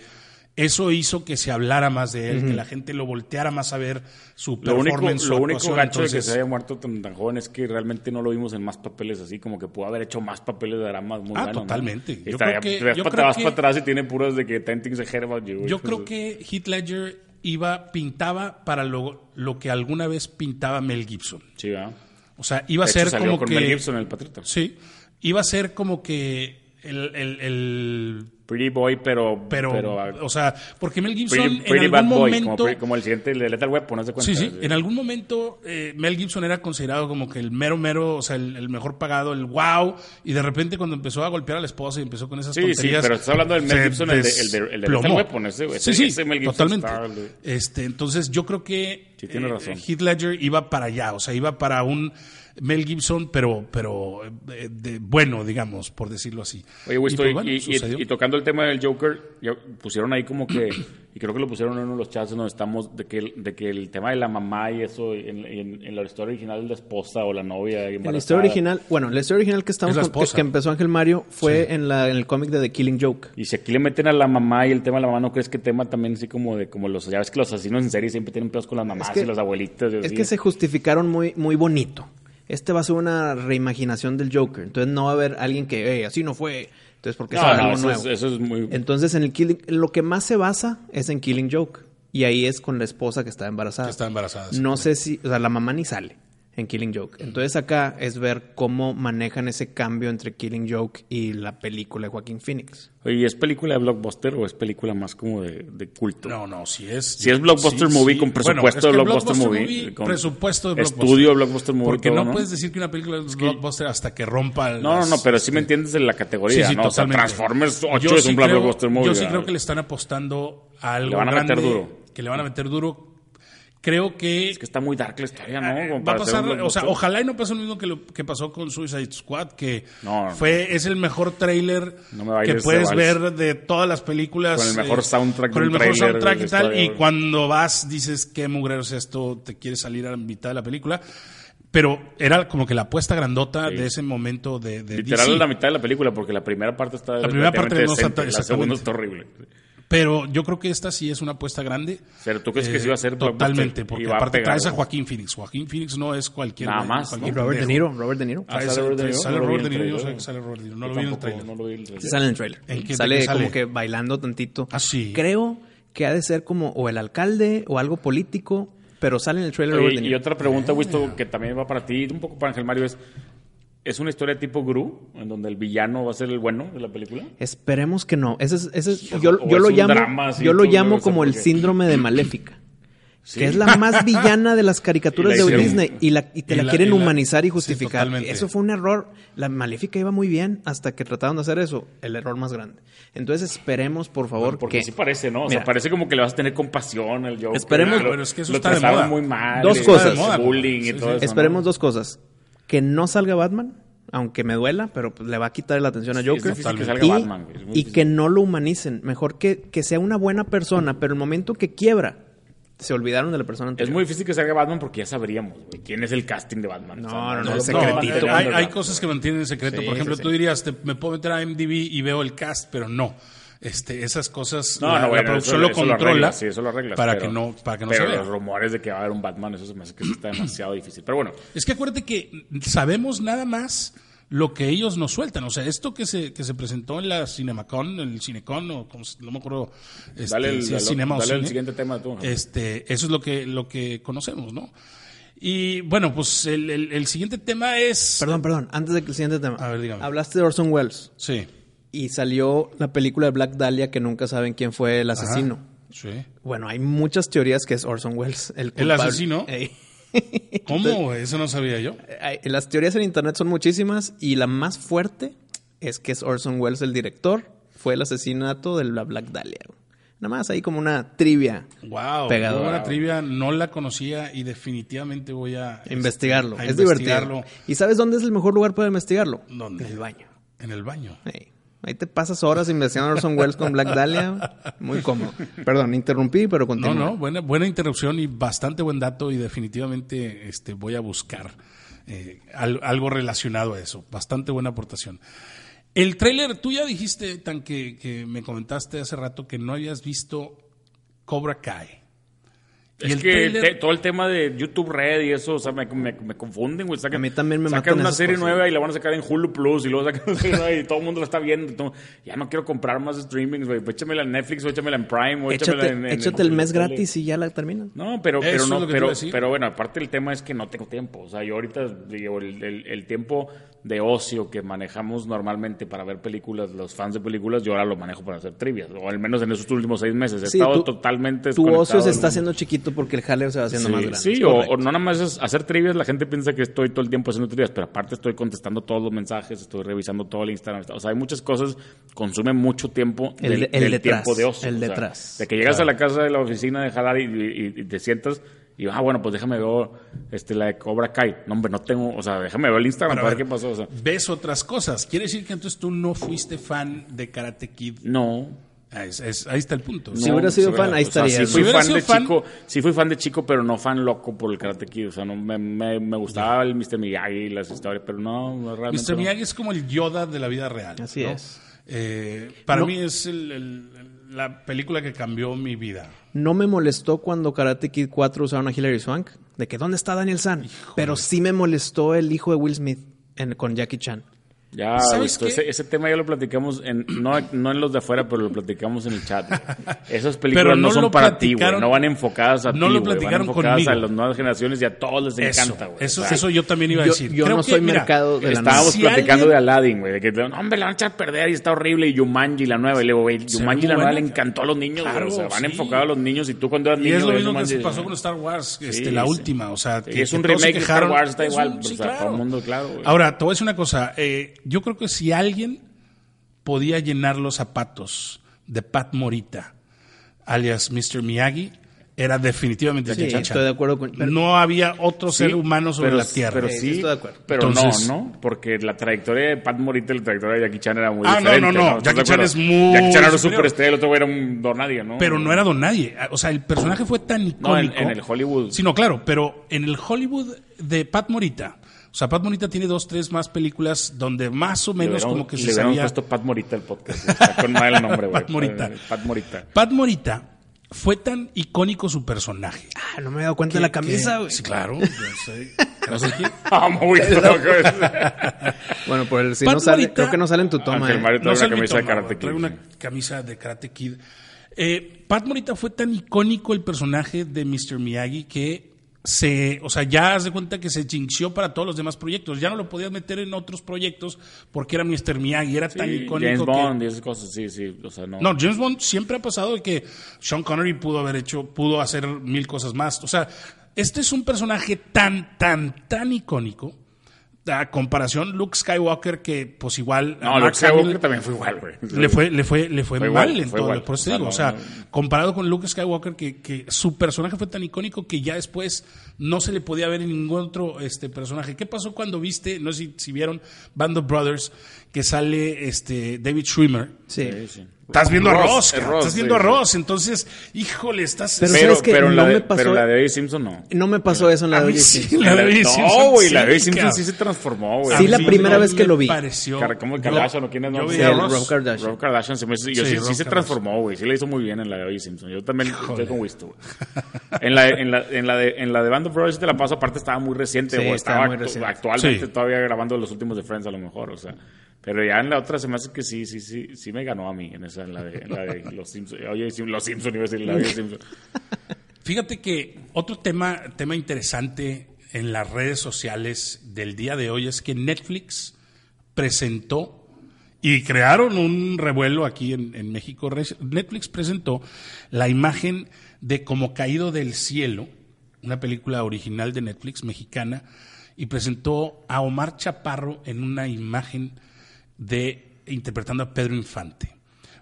eso hizo que se hablara más de él, que la gente lo volteara más a ver su Lo único, performance, su lo único actuación. gacho de que Entonces, se haya muerto tan, tan joven es que realmente no lo vimos en más papeles así, como que pudo haber hecho más papeles de dramas muy Ah. ¿no? totalmente. Y Yo está- creo que- te vas yo para, creo vas que- para atrás y tiene puras de que Ten Things I Heard About You. güey. Yo creo Pues, que Heath Ledger iba, pintaba para lo, lo que alguna vez pintaba Mel Gibson. Sí, ¿verdad? O sea, iba a De hecho, ser salió como con que... Mel Gibson El Patriota. Sí, iba a ser como que el, el- el Pretty Boy, pero... Pero, o sea, porque Mel Gibson Pretty, en Pretty algún Bad Boy, momento... como, el siguiente de Lethal Weapon, ¿no se cuenta? Sí, sí. En algún momento eh, Mel Gibson era considerado como que el mero mero, o sea, el, el mejor pagado, el wow. Y de repente cuando empezó a golpear a la esposa y empezó con esas Sí, sí, tonterías. pero estás hablando del Mel Gibson, el de- el de- el de. Lethal Weapon, ese- ese- sí, sí, ese Mel Gibson totalmente. star, el de- Este, entonces yo creo que Sí, tiene eh. Heath Ledger iba para allá, o sea, iba para un Mel Gibson, pero, pero eh, de- bueno, digamos, por decirlo así. Oye, pues, y, bueno, y- y- tocando el tema del Joker, ya pusieron ahí como que, y creo que lo pusieron en uno de los chats donde estamos, de que, el- de que el tema de la mamá y eso, en, en- en la historia original de la esposa o la novia. En la historia original, bueno, la historia original que estamos Es la con- que, esposa. que empezó Ángel Mario fue en, la, en el cómic de The Killing Joke. Y si aquí le meten a la mamá y el tema de la mamá, ¿no crees que tema también así como de, como los, ya ves que los asesinos en serie siempre tienen pedos con las mamás que- y las abuelitas? y Es así? que se justificaron muy, muy bonito. Este va a ser una reimaginación del Joker. Entonces no va a haber alguien que, "Ey, así no fue. Entonces, porque No, es no, algo eso, nuevo. es, eso es muy... Entonces, en el Killing, lo que más se basa es en Killing Joke. Y ahí es con la esposa que está embarazada. Que está embarazada, sí. No sé si, o sea, la mamá ni sale en Killing Joke. Entonces acá es ver cómo manejan ese cambio entre Killing Joke y la película de Joaquín Phoenix. Oye, ¿es película de blockbuster o es película más como de, de culto? No, no, si es. Si es blockbuster movie con Bueno, presupuesto es que de blockbuster movie, con presupuesto de blockbuster. estudio de blockbuster movie, Porque todo, no, ¿no? puedes decir que una película es blockbuster hasta que rompa. No, no, las- no, pero sí me entiendes en la categoría, Sí, sí, ¿no? O sea, totalmente. Transformers 8 Yo es sí un creo- blockbuster movie. Yo sí ¿verdad? creo que le están apostando a algo Le van a meter grande, duro. Que le van a meter duro. Creo que Es que está muy dark la historia, ¿no? Como va a pasar, o sea, ojalá y no pase lo mismo que lo que pasó con Suicide Squad, que No, no. fue es el mejor bailes que de puedes ver de todas las películas. Con el mejor eh, soundtrack con de el mejor soundtrack y tal. historia, Y cuando vas dices qué mugrero es esto, te quieres salir a la mitad de la película. Pero era como que la apuesta grandota Sí. de ese momento de, de Literal DC. la mitad de la película, porque la primera parte está La primera parte no está decente, la segunda está horrible. Pero yo creo que esta sí es una apuesta grande. Pero ¿tú crees que Eh, sí va a ser Totalmente, porque Y aparte traes a. Joaquín Phoenix. Joaquín Phoenix no es cualquier. Nada más, cualquier ¿no? Robert De. Niro, Robert De Niro. Ah, sale Robert De Niro, sale Robert De Niro, yo trailer. sé que sale Robert De Niro. No lo vi en el tampoco, trailer. no lo vi en el trailer. Sí sale en el trailer. ¿En qué- sale como que bailando tantito. Ah, sí. Creo que ha de ser como o el alcalde o algo político, pero sale en el trailer Oye, Robert De y Niro. otra pregunta, Wisto, que también va para ti, un poco para Ángel Mario, es... ¿Es una historia tipo Gru, en donde el villano va a ser el bueno de la película? Esperemos que no. Ese es, ese es- yo, o yo es lo llamo, drama así, yo lo llamo como el síndrome de Maléfica. Sí. Que es la más villana de las caricaturas Y la de Disney y, la, y te y la, la- quieren y la- humanizar y justificar. eso fue un error. La Maléfica iba muy bien hasta que trataron de hacer eso. El error más grande. Entonces esperemos, por favor, Porque que... sí parece, ¿no? O sea, parece como que le vas a tener compasión al Joker. Esperemos- Pero es que eso lo está de trataron moda. muy mal. Dos cosas. y Bullying y Sí, todo sí. eso, Esperemos ¿no? dos cosas. Que no salga Batman, aunque me duela, pero pues, le va a quitar la atención a Sí, es Joker. difícil que y, salga Batman, es muy y que no lo humanicen. Mejor que, que sea una buena persona, pero el momento que quiebra, se olvidaron de la persona Es anterior. muy difícil que salga Batman porque ya sabríamos, güey, quién es el casting de Batman. No, O sea, no, no, es secretito. hay, hay cosas que mantienen en secreto. Sí, Por ejemplo, sí, tú sí. dirías, te- me puedo meter a MDB y veo el cast, pero no. Este, esas cosas No, la, no, la bueno, producción eso, lo eso controla arreglas, sí, eso lo arreglas. para pero- que no para que no pero se vea. los rumores de que va a haber un Batman, eso se me hace que está demasiado difícil. Pero bueno, Es que acuérdate que sabemos nada más lo que ellos nos sueltan. O sea, esto que se, que se presentó en la Cinemacon, el Cinecon, o como se- no me acuerdo este, dale el, si es dale- cinema o dale el cine. siguiente tema tú. Este, eso es lo que, lo que conocemos, ¿no? Y bueno, pues el, el- el siguiente tema es. Perdón, perdón. Antes de que el siguiente tema. A ver, dígame. Hablaste de Orson Welles Sí. Y salió la película de Black Dahlia que nunca saben quién fue el asesino. Ajá. Sí. Bueno, hay muchas teorías que es Orson Welles el ¿El culpable. asesino? Ey. ¿Cómo? Eso no sabía yo. Las teorías en internet son muchísimas y la más fuerte es que es Orson Welles el director. Fue el asesinato de la Black Dahlia. Nada más ahí como una trivia. Wow, Pegador. muy buena trivia, no la conocía y definitivamente voy a este, Investigarlo. a es investigarlo. divertido. ¿Y sabes dónde es el mejor lugar para investigarlo? ¿Dónde? En el baño. En el baño. Ey. Ahí te pasas horas investigando a Orson Welles con Black Dahlia. Muy cómodo. Perdón, interrumpí, pero No, continúa. no, buena, buena interrupción y bastante buen dato y definitivamente este, voy a buscar eh, al- algo relacionado a eso. Bastante buena aportación. El tráiler, tú ya dijiste, tan que, que me comentaste hace rato que no habías visto Cobra Kai. Es el que te- todo el tema de YouTube Red y eso, o sea, me, me, me confunden, güey. Sacan, A mí también me sacan una serie cosas. nueva y la van a sacar en Hulu Plus y luego sacan una serie nueva y todo el mundo la está viendo. todo- ya no quiero comprar más streamings, güey. Pues Échamela en Netflix o échamela en Prime o échamela Échate, en, en- échate en el mes gratis y ya la terminas. No, pero, pero no, pero, bueno, aparte el tema es que no tengo tiempo. O sea, yo ahorita digo, el, el- el tiempo de ocio que manejamos normalmente para ver películas, los fans de películas, yo ahora lo manejo para hacer trivias, o al menos en esos últimos seis meses. He Sí, estado tu- totalmente Tu ocio se está haciendo chiquito porque el jaleo se va haciendo Sí, más grande. sí, o, no nada más es hacer trivias, la gente piensa que estoy todo el tiempo haciendo trivias, pero aparte estoy contestando todos los mensajes, estoy revisando todo el Instagram, o sea, hay muchas cosas, consume mucho tiempo El del, el del detrás, tiempo de ocio. el o sea, detrás. de que llegas a la casa de la oficina de jalar y, y- y te sientas y, ah, bueno, pues déjame ver este, la de Cobra Kai. No, hombre, no tengo, o sea, déjame ver el Instagram para ver qué pasó, o sea. Ves otras cosas. Quiere decir que entonces tú no fuiste fan de Karate Kid. No, Ah, es- es- ahí está el punto. Si no, hubiera sido fan, ahí o sea, estaría. sí fui Si fan de fan- chico, sí fui fan de chico, pero no fan loco por el Karate Kid. O sea, no, me, me, me gustaba el Mr. Miyagi y las historias, pero no, no, realmente Mr. no. Miyagi es como el Yoda de la vida real. Así ¿no? es. Eh, para No. mí es el- el- la película que cambió mi vida. No me molestó cuando Karate Kid 4 usaron a Hilary Swank, de que ¿dónde está Daniel San? Pero sí me molestó el hijo de Will Smith en- con Jackie Chan. Ya, ¿Sabes Augusto, ese, ese tema ya lo platicamos, en, no, no en los de afuera, pero lo platicamos en el chat. Esas películas Pero no, no son lo para ti, güey. No van enfocadas a no ti, lo güey, platicaron Van enfocadas conmigo. a las nuevas generaciones y a todos les Eso, encanta, güey. eso, O sea, eso yo también iba a Yo, decir. yo Creo no que, soy mira, mercado de la Estábamos Si platicando alguien- de Aladdin, güey, de que, no, hombre, la van a echar a perder y está horrible. Y Yumanji, la nueva. Y luego, güey, Yumanji, la nueva, le encantó a los niños. Claro, O sea, van sí. enfocados a los niños y tú cuando eras Y niño, es lo güey, mismo que se pasó ¿no? con Star Wars, este, la última. O sea, que, es un remake de Star. Wars, está Es igual, o sea, claro. todo el mundo, claro, güey. Ahora, te voy a decir una cosa. Yo creo que si alguien podía llenar los zapatos de Pat Morita, alias Mr. Miyagi, era definitivamente Sí, Jackie Chan. estoy de acuerdo con... pero- no había otro ser Sí, humano sobre pero- la Tierra. Pero Sí, estoy de acuerdo. pero Entonces- no, ¿no? Porque la trayectoria de Pat Morita y la trayectoria de Jackie Chan era muy Ah, no, diferente. no, no. ¿Estás Jackie de Chan es muy Jackie Chan era un superestrella, el otro güey era un don nadie, ¿no? Pero no era don nadie. O sea, el personaje fue tan No, icónico. en, en el Hollywood. Sí, no, claro, pero en el Hollywood de Pat Morita. O sea, Pat Morita tiene dos, tres más películas donde más o le menos como que le se sabía. puesto Pat Morita el podcast. Está con mal el nombre, güey. Pat Morita. Eh, Pat Morita. Pat Morita fue tan icónico su personaje. Ah, no me he dado cuenta de la camisa, güey. Sí, claro. yo sé. No sé quién. Ah, muy. Bueno, por el, si Pat no sale, Morita- creo que no sale en tu toma. Ángel eh. Mario trae sé una mi camisa de Karate güey, Trae Kid. una camisa de Karate Kid. Eh, Pat Morita fue tan icónico el personaje de Mr. Miyagi que se, o sea, ya haz de cuenta que se jinxió para todos los demás proyectos. Ya no lo podías meter en otros proyectos porque era Mr. Miyagi, era tan icónico James que- Bond y esas cosas, sí, sí. O sea, no. No, James Bond siempre ha pasado de que Sean Connery pudo haber hecho, pudo hacer mil cosas más. O sea, este es un personaje tan, tan, tan icónico. A comparación, Luke Skywalker, que pues igual. No, Mark Luke Skywalker Hamill también fue igual, güey. Le fue, le fue, le fue, Fue mal igual, en fue todo. igual. Por eso te O sea, digo, no, o sea, no. comparado con Luke Skywalker, que, que su personaje fue tan icónico que ya después no se le podía ver en ningún otro este personaje. ¿Qué pasó cuando viste, no sé si, si vieron Band of Brothers, que sale este David Schwimmer? Sí. Sí, sí. Estás viendo Ross, a Ross, es cabrón, Ross, estás viendo sí, a. Ross, entonces, híjole, estás... Pero Pero, pero, No la me de, pasó- pero la de O.J. Simpson no. No me pasó eso en la de sí, Simpson. la de O.J. no, Simpson, güey, la de sí, Simpson sí se transformó, güey. Sí, la primera no vez que me lo vi. pareció- ¿Cómo el Kardashian o quién es? yo No, vi sí, a el Ross. Rob Kardashian. Rob Kardashian se me hizo- yo Sí, sí, Rob sí se transformó, güey. Sí le hizo muy bien en la de O.J. Simpson. Yo también estoy con Wisto, güey. En la, en, la, en, la de, en la de Band of Brothers te la paso, aparte estaba muy reciente, Sí, güey. estaba Estaba muy actu- reciente. actualmente todavía grabando los últimos de Friends a lo mejor, o sea. Pero ya en la otra se me hace que sí, sí, sí, sí me ganó a mí en esa, en la de, en la de Los Simpsons. Oye, Los Simpsons, iba a decir la de Simpsons. Fíjate que otro tema, tema interesante en las redes sociales del día de hoy es que Netflix presentó y crearon un revuelo aquí en, en México. Netflix presentó la imagen de Como Caído del Cielo, una película original de Netflix mexicana, y presentó a Omar Chaparro en una imagen de interpretando a Pedro Infante.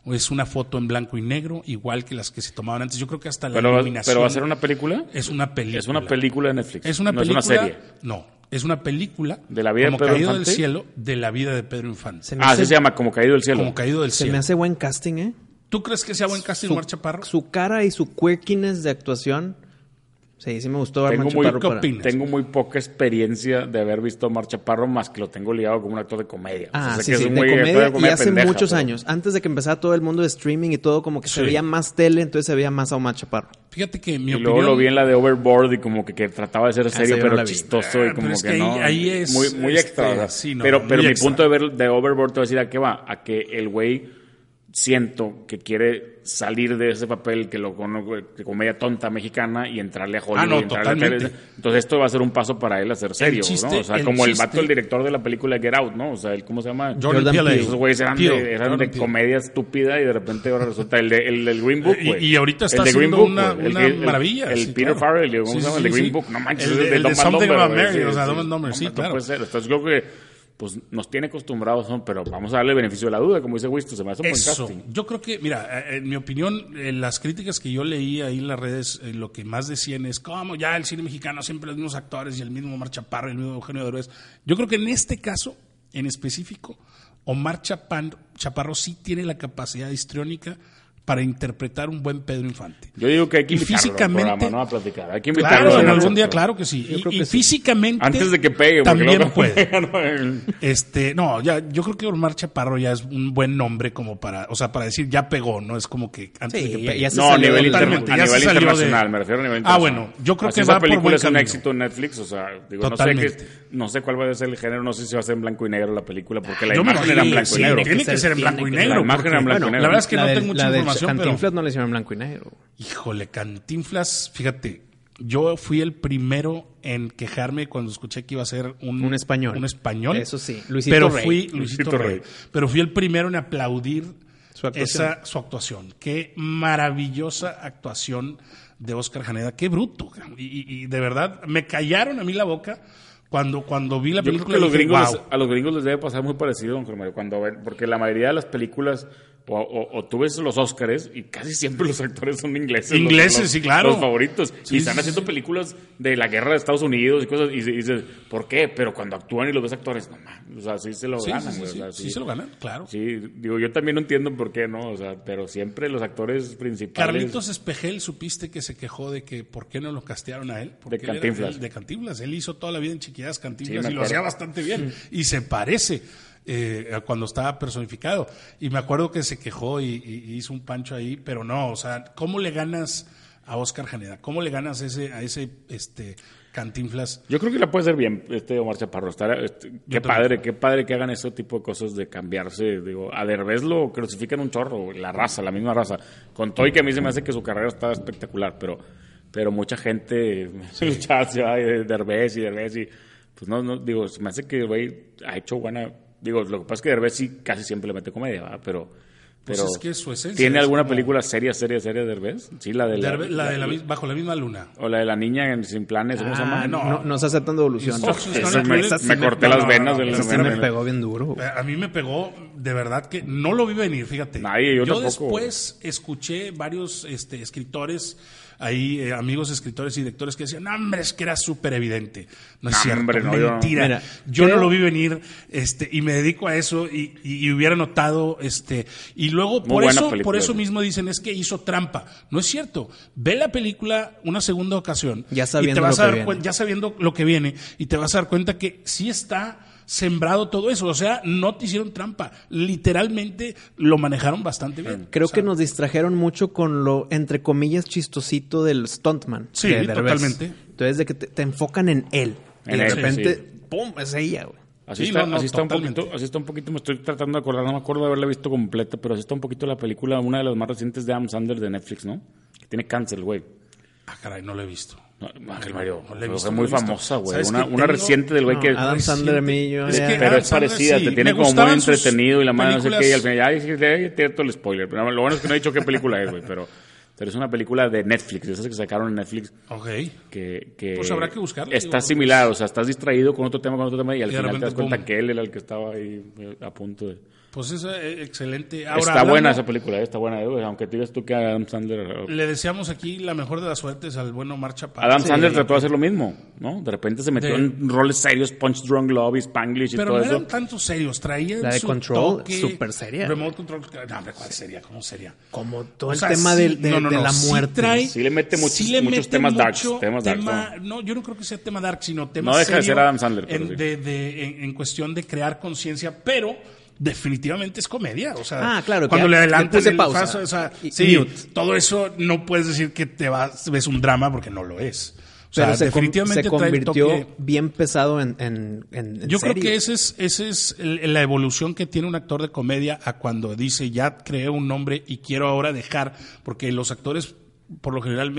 Es una foto en blanco y negro, igual que las que se tomaban antes. Yo creo que hasta la Pero, iluminación. pero va a ser una película. Es una película. Es una película de Netflix. Es una no película. es una serie. No, es una película. ¿De la vida de como Pedro caído Infante? del cielo, de la vida de Pedro Infante. Se me, Ah, hace, así se llama, como caído del cielo. Como caído del se cielo. me hace buen casting, ¿eh? ¿Tú crees que sea buen casting, Su- Omar Chaparro? Su cara y su quirkiness de actuación. Sí, sí me gustó ver Tengo Omar muy, tengo muy poca experiencia de haber visto a Omar Chaparro, más que lo tengo ligado como un actor de comedia. Ah, O sea, sí, que es sí, un de comedia y hace pendeja, muchos pero- años. Antes de que empezara todo el mundo de streaming y todo, como que se Sí. veía más tele, entonces se veía más a Omar Chaparro. Fíjate que mi Y opinión. luego lo vi en la de Overboard y como que, que trataba de ser esa serio, pero chistoso Ah, y como pero es que, que ahí- no. ahí es, muy, muy este, extra. sí, no, pero muy pero mi extra. punto de ver de Overboard te voy a decir a qué va. A que el güey siento que quiere salir de ese papel que lo conozco de comedia tonta mexicana y entrarle a Hollywood. Ah, no, y entrarle a totalmente. tele. Entonces esto va a ser un paso para él a ser serio, chiste- ¿no? O sea, el como el vato, el director de la película Get Out, ¿no? O sea, el, ¿cómo se llama? Jordan, Jordan Peele. Peele. Esos güeyes eran Peele, de, eran Jordan de comedia estúpida y de repente ahora resulta el, de, el del Green Book, Y- güey. y ahorita está El de Green haciendo Book, una- una el- maravilla, El, sí, Peter claro. Farrell, ¿cómo Sí, se llama? sí, el de Green sí. Book. No manches, El de- el de Dumb and Something Dumber, About güey. Mary, Sí, o sea, sí. Dumb and Dumber, No, sí, no claro. puede ser. Entonces creo que pues nos tiene acostumbrados, ¿no? pero vamos a darle el beneficio de la duda, como dice Wisto, se me hace un buen Eso. casting. Yo creo que, mira, eh, en mi opinión, eh, las críticas que yo leí ahí en las redes, eh, lo que más decían es, como ya el cine mexicano siempre los mismos actores y el mismo Omar Chaparro y el mismo Eugenio Derbez. Yo creo que en este caso, en específico, Omar Chapan- Chaparro sí tiene la capacidad histriónica para interpretar un buen Pedro Infante. Yo digo que hay que Y invitarlo físicamente- al programa, ¿no? A platicar. Hay que invitarlo. Claro, en algún día, claro que sí. Yo Y, creo que y sí. físicamente Antes de que pegue, porque también puede. ¿no? El- Este, no, ya, yo creo que Omar Chaparro ya es un buen nombre como para, o sea, para decir ya pegó, ¿no? Es como que antes Sí, de que pegue. ya se No, a salió nivel, del- interna- Totalmente, a nivel internacional, de- me refiero a nivel Ah, internacional. bueno, yo creo Así que esa va por película buen es un camino. éxito en Netflix, o sea, digo, no sé, Totalmente. qué, no sé cuál va a ser el género, no sé si va a ser en blanco y negro la película, porque la Yo imagen era en blanco y negro. tiene que ser- en blanco y que- negro. La imagen era en blanco y negro. La verdad es que no tengo mucha de información, pero... Cantinflas no la hicieron en blanco y negro. Híjole, Cantinflas, fíjate, yo fui el primero en quejarme cuando escuché que iba a ser un, Un español. Un español. Eso sí, Luisito pero Rey. fui Luisito, Luisito Rey. Rey. Pero fui el primero en aplaudir Su actuación. esa su actuación. Qué maravillosa actuación de Oscar Janeda, qué bruto. Y, y- y de verdad me callaron a mí la boca cuando cuando vi la Yo creo película. que a los, dije, gringos, "Wow". les- a los gringos les debe pasar muy parecido, don Jorge Mario, cuando ven, porque la mayoría de las películas, o, o- o tú ves los Óscares, y casi siempre los actores son ingleses. Ingleses, los- sí, claro. Los favoritos. Sí, y están sí, haciendo sí. películas de la guerra de Estados Unidos y cosas, y, y dices, ¿por qué? Pero cuando actúan y los ves actores, no mames, o sea, sí se lo ganan, sí, o sea, se lo ganan, claro. Sí, digo, yo también no entiendo por qué, ¿no? O sea, pero siempre los actores principales. Carlitos Espejel, supiste que se quejó de que por qué no lo castearon a él. Porque él era- Cantinflas. él- de Cantinflas. Él hizo toda la vida en chiquilladas Cantinflas y lo hacía bastante bien. Y se parece eh, cuando estaba personificado. Y me acuerdo que se quejó y, hizo un pancho ahí, pero no, o sea, ¿cómo le ganas a Oscar Janeda? ¿Cómo le ganas ese, a ese este, Cantinflas? Yo creo que la puede hacer bien este Omar Chaparro. Estar, este, qué padre, qué padre que hagan ese tipo de cosas de cambiarse. Digo, a Derbez lo crucifican un chorro, la raza, la misma raza. Con todo y que a mí se me hace que su carrera está espectacular, pero, pero mucha gente chat se va de Derbez y Derbez y pues no, no, digo, se me hace que el güey ha hecho buena. Digo, lo que pasa es que Derbez sí casi siempre le mete comedia, ¿verdad? Pero. Pues pero es que es su esencia, ¿Tiene es alguna como- película seria, seria, seria de Derbez? Sí, la de la, Derbe- la de la bajo la misma luna. o la de la niña en Sin Planes, ¿cómo se llama? Ah, no. No, no se aceptan devoluciones. Instructions Eso not me, me corté No, las no, venas no, del no, sí me pegó bien duro. A mí me pegó, de verdad que no lo vi venir, fíjate. Nadie, yo tampoco. después escuché varios este, escritores, ahí eh, amigos escritores y directores que decían, "No, hombre, es que era súper evidente. No es cierto, no, mentira. Mira, yo creo- no lo vi venir este, y me dedico a eso y, y- y hubiera notado, este, y luego por eso, película, por eso mismo dicen es que hizo trampa. No es cierto. Ve la película una segunda ocasión Ya y te vas lo a que dar viene. cuenta ya sabiendo lo que viene y te vas a dar cuenta que sí está sembrado todo eso, o sea, no te hicieron trampa, literalmente lo manejaron bastante bien. Creo O sea, que nos distrajeron mucho con lo, entre comillas, chistosito del stuntman. Sí, de totalmente. Entonces, de que te, te enfocan en él. En y de él, repente, sí. ¡pum! Es ella, güey. Así, Sí, está, no, no, así, está un poquito, así está un poquito, me estoy tratando de acordar, no me acuerdo de haberla visto completa, pero así está un poquito la película, una de las más recientes de Adam Sandler de Netflix, ¿no? Que tiene cáncer, güey. Ah, caray, no lo he visto. No, Ángel Mario, No he visto, muy no he visto. famosa, güey. ¿Sabes Una, una reciente del güey No, que... Adam Sandler, yo Es ya- que pero Adam es parecida, sí, te tiene me como muy entretenido y la madre no sé qué, y al final ya, ya, ya tiene todo el spoiler. Pero lo bueno es que no he dicho qué película es, güey, pero, pero es una película de Netflix, de esas que sacaron en Netflix, Ok. que, que Pues habrá que buscarla, Está digo, similar, o sea, estás distraído con otro tema, con otro tema y al Y final te das cuenta que él era el que estaba ahí eh, a punto de... Pues es eh, excelente. Ahora, está hablando- buena esa película, eh, está buena, eh, aunque digas tú que Adam Sandler... Le deseamos aquí la mejor de las suertes al bueno Omar Chaparro. Adam Sí. Sandler trató de hacer lo mismo, ¿no? De repente se metió De- en roles serios, Punch Drunk Love, y Spanglish y Pero todo no eso. eran tanto serios, traían La de su Control, toque, súper seria. Remote Control, no, hombre, ¿cuál sería? ¿Cómo sería? Como todo O el sea, tema sí, del- de, no, no, de no, la sí muerte. trae- Sí le mete muchos- sí le muchos mete temas darks, mucho temas darks, tema- no, yo no creo que sea tema dark, sino tema No deja de ser Adam Sandler, pero en, sí. de- de- en- en cuestión de crear conciencia, pero definitivamente es comedia. O sea, Ah, claro, cuando le pausa. paso, o sea, Y- sí, todo eso no puedes decir que te vas, ves un drama porque no lo es. O Pero sea, se, com- definitivamente se trae el convirtió toque- bien pesado en, en, en- en Yo creo que ese es, ese es el- la evolución que tiene un actor de comedia a cuando dice ya creé un nombre y quiero ahora dejar, porque los actores por lo general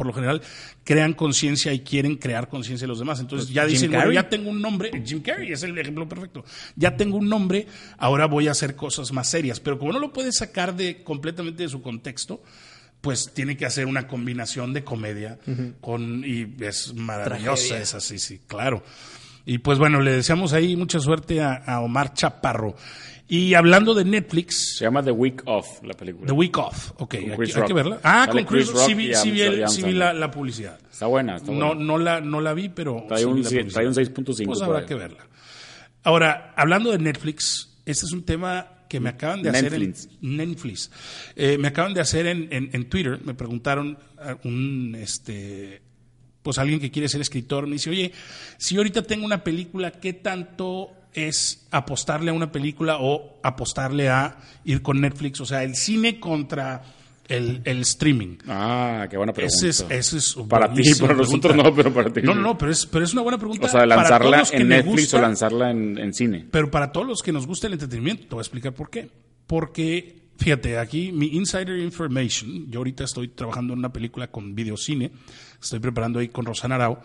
por lo general crean conciencia y quieren crear conciencia de los demás. Entonces ya Jim dicen, bueno, ya tengo un nombre, Jim Carrey es el ejemplo perfecto. Ya tengo un nombre, ahora voy a hacer cosas más serias. Pero como no lo puede sacar de completamente de su contexto, pues tiene que hacer una combinación de comedia con y es maravillosa Tragedia. esa, sí, sí, claro. Y pues bueno, le deseamos ahí mucha suerte a, a Omar Chaparro. Y hablando de Netflix, Se llama The Week Off, la película. The Week Off, ok, hay, hay que verla. Ah, con Chris, Chris Rock sí vi, sí vi sí vi la, la publicidad. Está buena, está buena. No, no, la, no la vi, pero. Trae sí un vi la sie- publicidad. trae un 6.5 Pues habrá que verla. Ahora, hablando de Netflix, este es un tema que me acaban de hacer en Netflix. Netflix. Eh, me acaban de hacer en, en- en Twitter, me preguntaron a un este pues alguien que quiere ser escritor me dice, oye, si ahorita tengo una película, ¿qué tanto es apostarle a una película o apostarle a ir con Netflix? O sea, el cine contra el, el streaming. Ah, qué buena pregunta. Ese es, ese es Para ti, para nosotros pregunta. no, pero para ti. No, no, no, pero es, pero es una buena pregunta. O sea, para lanzarla en Netflix gusta, o lanzarla en, en cine. Pero para todos los que nos gusta el entretenimiento, te voy a explicar por qué. Porque, fíjate, aquí mi insider information, yo ahorita estoy trabajando en una película con videocine, estoy preparando ahí con Rosana Arau,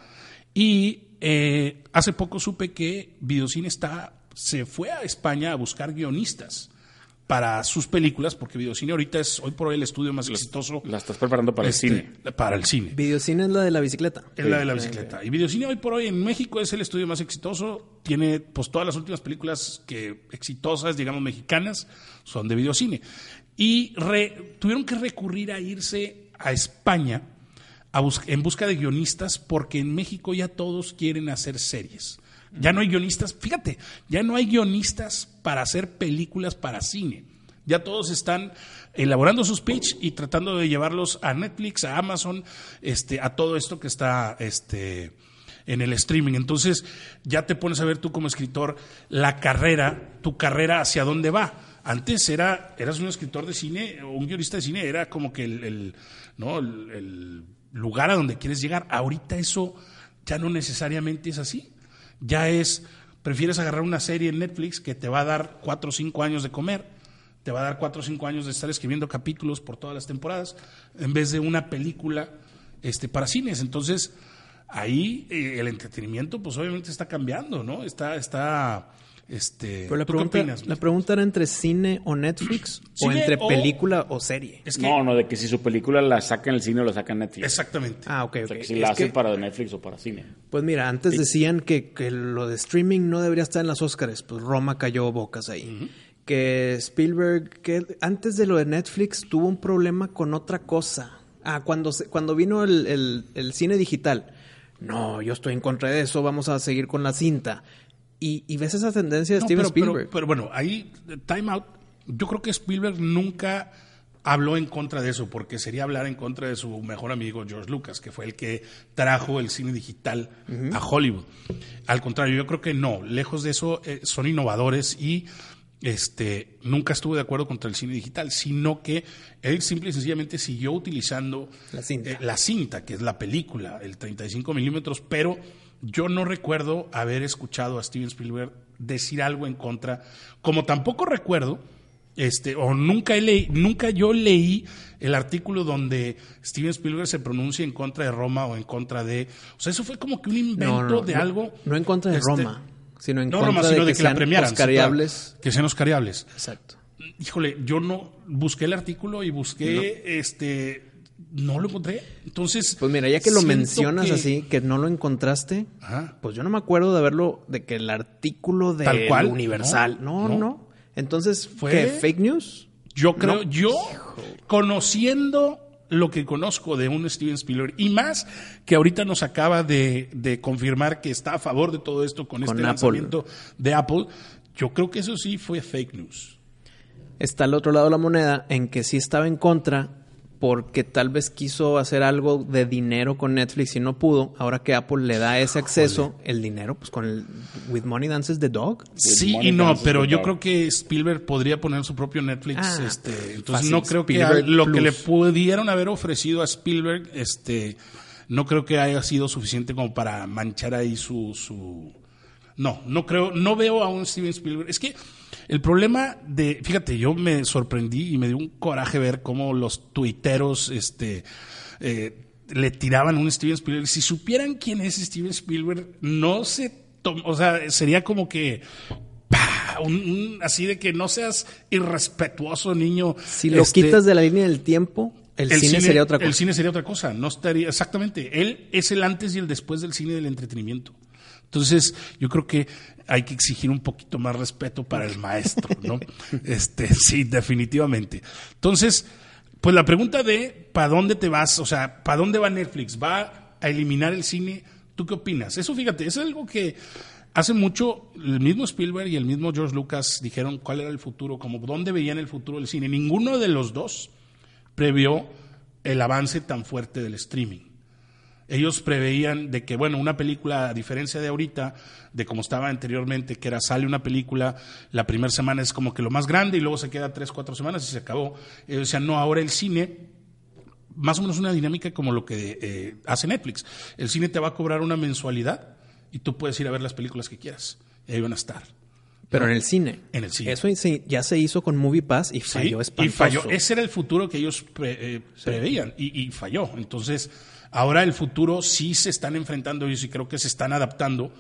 y eh, hace poco supe que Videocine está, se fue a España a buscar guionistas para sus películas, porque Videocine ahorita es hoy por hoy el estudio más exitoso La estás preparando para este, el cine. Para el cine. Videocine es la de la bicicleta. Es la de la bicicleta. Y Videocine hoy por hoy en México es el estudio más exitoso. Tiene pues todas las últimas películas que exitosas, digamos, mexicanas, son de Videocine. Y re- tuvieron que recurrir a irse a España en busca de guionistas porque en México ya todos quieren hacer series. Ya no hay guionistas, fíjate, ya no hay guionistas para hacer películas para cine. Ya todos están elaborando sus pitch y tratando de llevarlos a Netflix, a Amazon, este, a todo esto que está este, en el streaming. Entonces, ya te pones a ver tú como escritor la carrera, tu carrera hacia dónde va. Antes era, eras un escritor de cine o un guionista de cine, era como que el lugar a donde quieres llegar. Ahorita eso ya no necesariamente es así. Ya es, prefieres agarrar una serie en Netflix que te va a dar cuatro o cinco años de comer, te va a dar cuatro o cinco años de estar escribiendo capítulos por todas las temporadas, en vez de una película este, para cines. Entonces, ahí eh, el entretenimiento, pues obviamente está cambiando, ¿no? Está, está, este. Pero la ¿tú pregunta, qué opinas? la pregunta era entre cine o Netflix o entre o- película o serie. Es que, No, no, de que si su película la saca en el cine o la saca en Netflix. exactamente. Ah, ok, O ok. sea, que si Es la hace que- para Netflix o para cine. Pues mira, antes decían que, que lo de streaming no debería estar en las Oscars. Pues Roma cayó bocas ahí. Que Spielberg, que antes de lo de Netflix tuvo un problema con otra cosa. Ah, cuando, se- cuando vino el, el- el cine digital. No, yo estoy en contra de eso, vamos a seguir con la cinta. Y, y ves esa tendencia de No, Steven pero, Spielberg. pero bueno, ahí, time out. Yo creo que Spielberg nunca habló en contra de eso, porque sería hablar en contra de su mejor amigo George Lucas, que fue el que trajo el cine digital a Hollywood. Al contrario, yo creo que no. Lejos de eso, eh, son innovadores y este nunca estuve de acuerdo contra el cine digital, sino que él simple y sencillamente siguió utilizando La cinta. eh, la cinta, que es la película, el 35 milímetros, pero yo no recuerdo haber escuchado a Steven Spielberg decir algo en contra, como tampoco recuerdo, este, o nunca, he leí- nunca yo leí el artículo donde Steven Spielberg se pronuncia en contra de Roma o en contra de... O sea, eso fue como que un invento No, no, de no, algo... No en contra de este, Roma, sino en no contra Roma, sino de de que, que, la sean premiaran. oscariables. que sean oscariables Exacto. híjole, yo no busqué el artículo y busqué este no lo encontré. Entonces, Pues mira, ya que lo mencionas que- así, que no lo encontraste, Ajá. pues yo no me acuerdo de verlo, de que el artículo de Tal cual, Universal. No, no, no. Entonces, Fue- ¿qué? ¿Fake news? Yo creo, No. yo conociendo lo que conozco de un Steven Spielberg y más que ahorita nos acaba de, de confirmar que está a favor de todo esto con, Con este Apple. lanzamiento de Apple, yo creo que eso sí fue fake news. Está al otro lado de la moneda en que sí estaba en contra porque tal vez quiso hacer algo de dinero con Netflix y no pudo. Ahora que Apple le da ese acceso, el dinero, pues con el With Money Dances the Dog. Sí Money y no, pero yo Dog. creo que Spielberg podría poner su propio Netflix. Ah, este, entonces fácil, no creo que Spielberg a- lo que le pudieron haber ofrecido a Spielberg, este, no creo que haya sido suficiente como para manchar ahí su, su... No, no creo, no veo a un Steven Spielberg. Es que el problema de, fíjate, yo me sorprendí y me dio un coraje ver cómo los tuiteros, este, eh, le tiraban a un Steven Spielberg. Si supieran quién es Steven Spielberg, no se, o sea, sería como que así de que no seas irrespetuoso, niño. Si lo este, quitas de la línea del tiempo, el, cine, sería otra cosa. El cine sería otra cosa. No estaría, exactamente. Él es el antes y el después del cine del entretenimiento. Entonces, yo creo que hay que exigir un poquito más respeto para el maestro, ¿no? este, sí, definitivamente. Entonces, pues la pregunta de ¿para dónde te vas? O sea, ¿para dónde va Netflix? ¿Va a eliminar el cine? ¿Tú qué opinas? Eso, fíjate, es algo que hace mucho el mismo Spielberg y el mismo George Lucas dijeron cuál era el futuro, como dónde veían el futuro del cine. Ninguno de los dos previó el avance tan fuerte del streaming. Ellos preveían de que, bueno, una película, a diferencia de ahorita, de como estaba anteriormente, que era sale una película, la primera semana es como que lo más grande y luego se queda tres, cuatro semanas y se acabó. Ellos decían, no, ahora el cine, más o menos una dinámica como lo que eh, hace Netflix. El cine te va a cobrar una mensualidad y tú puedes ir a ver las películas que quieras. Y ahí van a estar. Pero en el cine. En el cine. Eso ya se hizo con Movie Pass y falló sí, Y falló. Ese era el futuro que ellos eh, preveían y, falló. Entonces, ahora el futuro sí se están enfrentando ellos y creo que se están adaptando,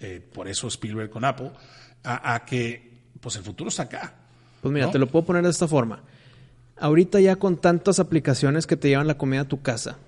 eh, por eso Spielberg con Apple, a, que pues el futuro está acá. Pues mira, te lo puedo poner de esta forma. Ahorita ya con tantas aplicaciones que te llevan la comida a tu casa.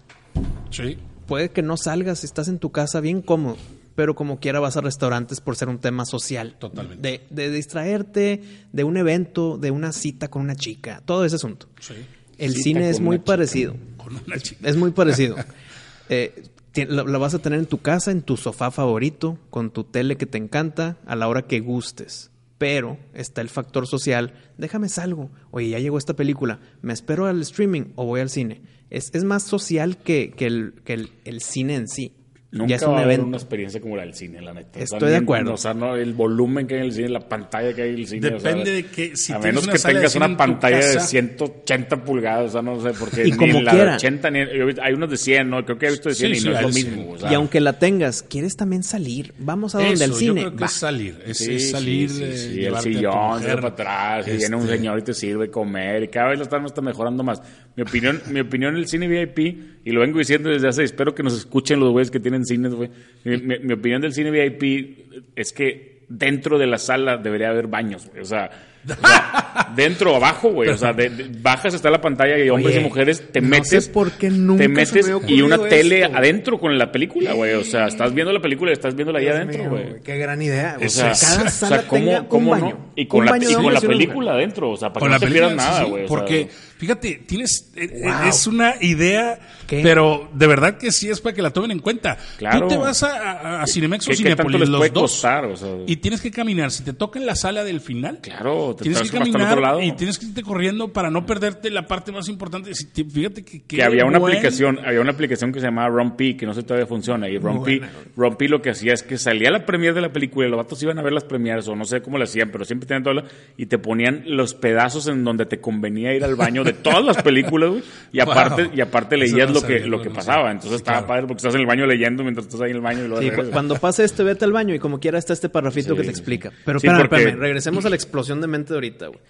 Sí. Puede que no salgas, estás en tu casa bien cómodo pero como quiera vas a restaurantes por ser un tema social. Totalmente. De, distraerte, de un evento, de una cita con una chica, todo ese asunto. Sí. El cine es muy parecido. Con una chica. Es muy parecido. eh, la, vas a tener en tu casa, en tu sofá favorito, con tu tele que te encanta, a la hora que gustes. Pero está el factor social. Déjame salgo. Oye, ya llegó esta película. ¿Me espero al streaming o voy al cine? Es, es más social que, que, el, que el cine en sí. Nunca es va a haber una experiencia como la del cine, la neta. Estoy de acuerdo. O sea, no, el volumen que hay en el cine, la pantalla que hay en el cine. Depende de que si A menos que tengas una pantalla de 180 pulgadas, o sea, no sé, porque y ni como la quiera. de 80, ni, hay unos de 100, ¿no? Creo que he visto de 100 Sí, y sí, no es lo mismo. O sea, y aunque la tengas, quieres también salir. Vamos a donde Eso, el cine. Yo creo que Va. es salir. Es, Sí, es sí, salir. sí, eh, sí, el sillón, se para atrás, y viene un este, señor y te sirve comer, y cada vez lo están, está mejorando más. Mi opinión, mi opinión el cine VIP, y lo vengo diciendo desde hace, espero que nos escuchen los güeyes que tienen cines, güey. Mi, mi- mi opinión del cine VIP es que dentro de la sala debería haber baños, güey. O sea, o sea, dentro o abajo, güey. O sea, de- de- bajas está la pantalla y hombres Oye, y mujeres te no metes. sé por qué nunca te se me metes había y una tele adentro con la película, güey. O sea, estás viendo la película y estás viéndola ahí adentro, güey. Qué gran idea. O sea, cada o sala sea, ¿cómo, tenga cómo un no? baño. Y con la, y con la película adentro, o sea, para que no se pierdan sí, nada, güey. porque, fíjate, tienes. eh, Wow. Es una idea, ¿Qué? pero de verdad que sí es para que la tomen en cuenta. Claro. Tú te vas a, a- a Cinemex o ¿Qué- qué tanto Cinepolis, les los dos. costar? O sea, Y tienes que caminar. Si te toca en la sala del final, Claro, te tienes que caminar otro lado. y tienes que irte corriendo para no perderte la parte más importante. Fíjate que, que había una buen- aplicación, había una aplicación que se llamaba Rompi, que no sé todavía funciona, y Rompi, Rompi lo que hacía es que salía la premier de la película y los vatos iban a ver las premieres, o no sé cómo lo hacían, pero siempre tenían todo lo- y te ponían los pedazos en donde te convenía ir al baño de todas las películas, güey, y aparte, Wow. y aparte leías no lo sabía, que, lo que no pasaba, sabía. entonces Sí, estaba claro. padre porque estás en el baño leyendo mientras estás ahí en el baño y luego Sí, cu- cuando pase este, vete al baño y como quiera está este parrafito Sí, que te explica. Pero Sí, espérame, porque- espérame, regresemos a la explosión de mente de ahorita, güey.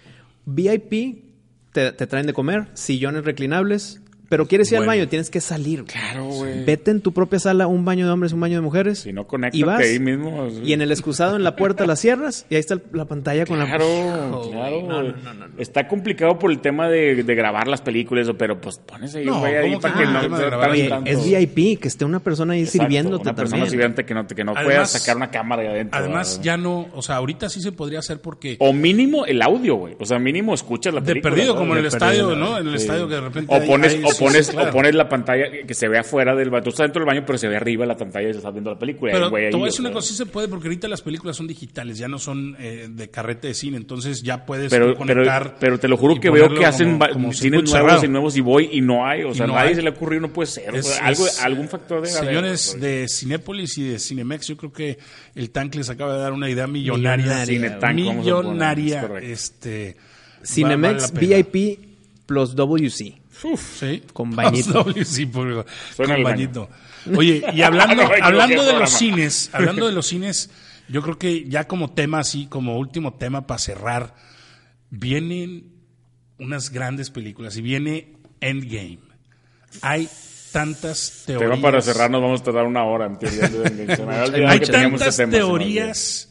VIP, te, te traen de comer, sillones reclinables, pero quieres ir al baño, tienes que salir. güey. Claro, güey. Vete en tu propia sala, un baño de hombres, un baño de mujeres. Si no, y conéctate vas, ahí mismo. Y en el excusado, en la puerta, la cierras y ahí está la pantalla con Claro, la... Oh, claro. güey, no, no, no, no, no. Está complicado por el tema de, de grabar las películas, pero pues pones ahí güey ahí ¿cómo para que que no? de te Oye, tanto. es VIP, que esté una persona ahí Exacto, sirviéndote una persona también. sirviente que no, que no Además- puedas sacar una cámara ahí adentro. Además, ¿verdad? ya no, o sea, ahorita sí se podría hacer porque O mínimo el audio, güey. O sea, mínimo escuchas la de película. perdido, ¿verdad? como en el De estadio, perdido, ¿no? En el estadio que de repente O pones, o sí, pones, sí, claro. o pones la pantalla que se ve afuera del baño. Tú estás dentro del baño, pero se ve arriba la pantalla y se está viendo la película. Pero te voy a o decir una cosa, sí se puede, porque ahorita las películas son digitales, ya no son eh, de carrete de cine, entonces ya puedes Pero, conectar. pero te lo juro que veo que hacen como- va- como cines nuevos cerrado. y nuevos y voy y no hay. O sea, no nadie hay. se le ocurrió, no puede ser. o Es- sea, algo, es- algún factor de Señores de Cinépolis y de Cinemex, yo creo que el Tank les acaba de dar una idea millonaria. Millonaria, Cinetank, poner, es este, Cinemex vale. VIP plus WC. Sí. Con bañito. por- Suena con. Oye, y hablando, No, hablando de los cines, hablando de los cines, yo creo que ya como tema así, como último tema para cerrar, vienen unas grandes películas y viene Endgame. Hay tantas teorías. Tema para cerrar, nos vamos a tardar una hora en teoría. de- Hay tantas teorías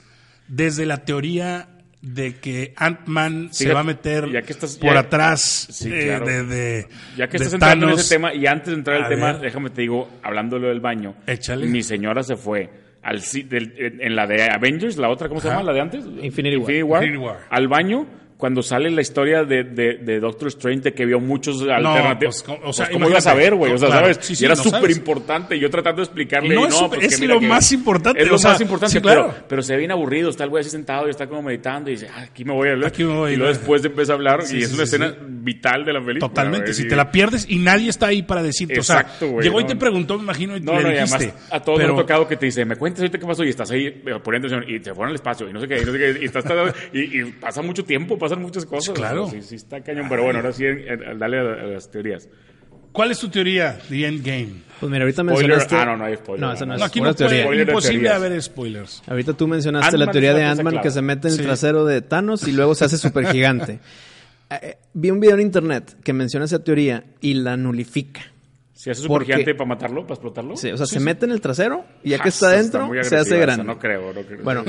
desde la teoría de que Ant-Man se va a meter ya que estás- por ya- atrás Sí, eh, de, de- Ya que de estás entrando en ese tema, y antes de entrar al tema, ver. déjame te digo, hablándolo del baño. Échale. Mi señora se fue al, del- en la de Avengers, la otra, ¿cómo se llama? La de antes. Infinity War. Infinity War. Al baño, cuando sale la historia de, de, de Doctor Strange, de que vio muchos alternativos. pues, o sea, ¿cómo ibas a ver, güey? O sea, Claro, ¿sabes? sí, sí, y era no súper importante. y Yo tratando de explicarle. No, es no, pues es lo que- más importante, Es lo o sea, más importante, sí, claro. pero se ve bien aburrido. Está el güey así sentado y está como meditando y dice, ah, aquí me voy a hablar. Aquí me voy. Y luego después empieza a hablar y es una escena. Vital de la película. Totalmente, si y- te la pierdes y nadie está ahí para decirte, Exacto, o sea, güey, llegó y no, te no. preguntó, me imagino, y No, le no, y dijiste. además a todos pero, nos ha tocado que te dice, me cuentas ahorita qué pasó y estás ahí eh, poniendo atención y te fueron al espacio y no sé qué, y no sé qué, y, estás, y, y pasa mucho tiempo, pasan muchas cosas. Claro. Sí, sí está cañón, pero bueno, ahora sí, dale a, a las teorías. ¿Cuál es tu teoría de Endgame? Pues mira, ahorita Spoiler. mencionaste... Ah, no, no hay spoiler. No, esa no No, es No, aquí pura no teoría. De imposible haber spoilers. Ahorita tú mencionaste la teoría es de una Ant-Man que se mete en el Sí. trasero de Thanos y luego se hace súper gigante. vi un video en internet que menciona esa teoría y la nulifica. Si hace super gigante para matarlo, para explotarlo. Sí, o sea, se mete en el trasero y ya que Ah, está muy se hace grande. No creo, no creo. Bueno.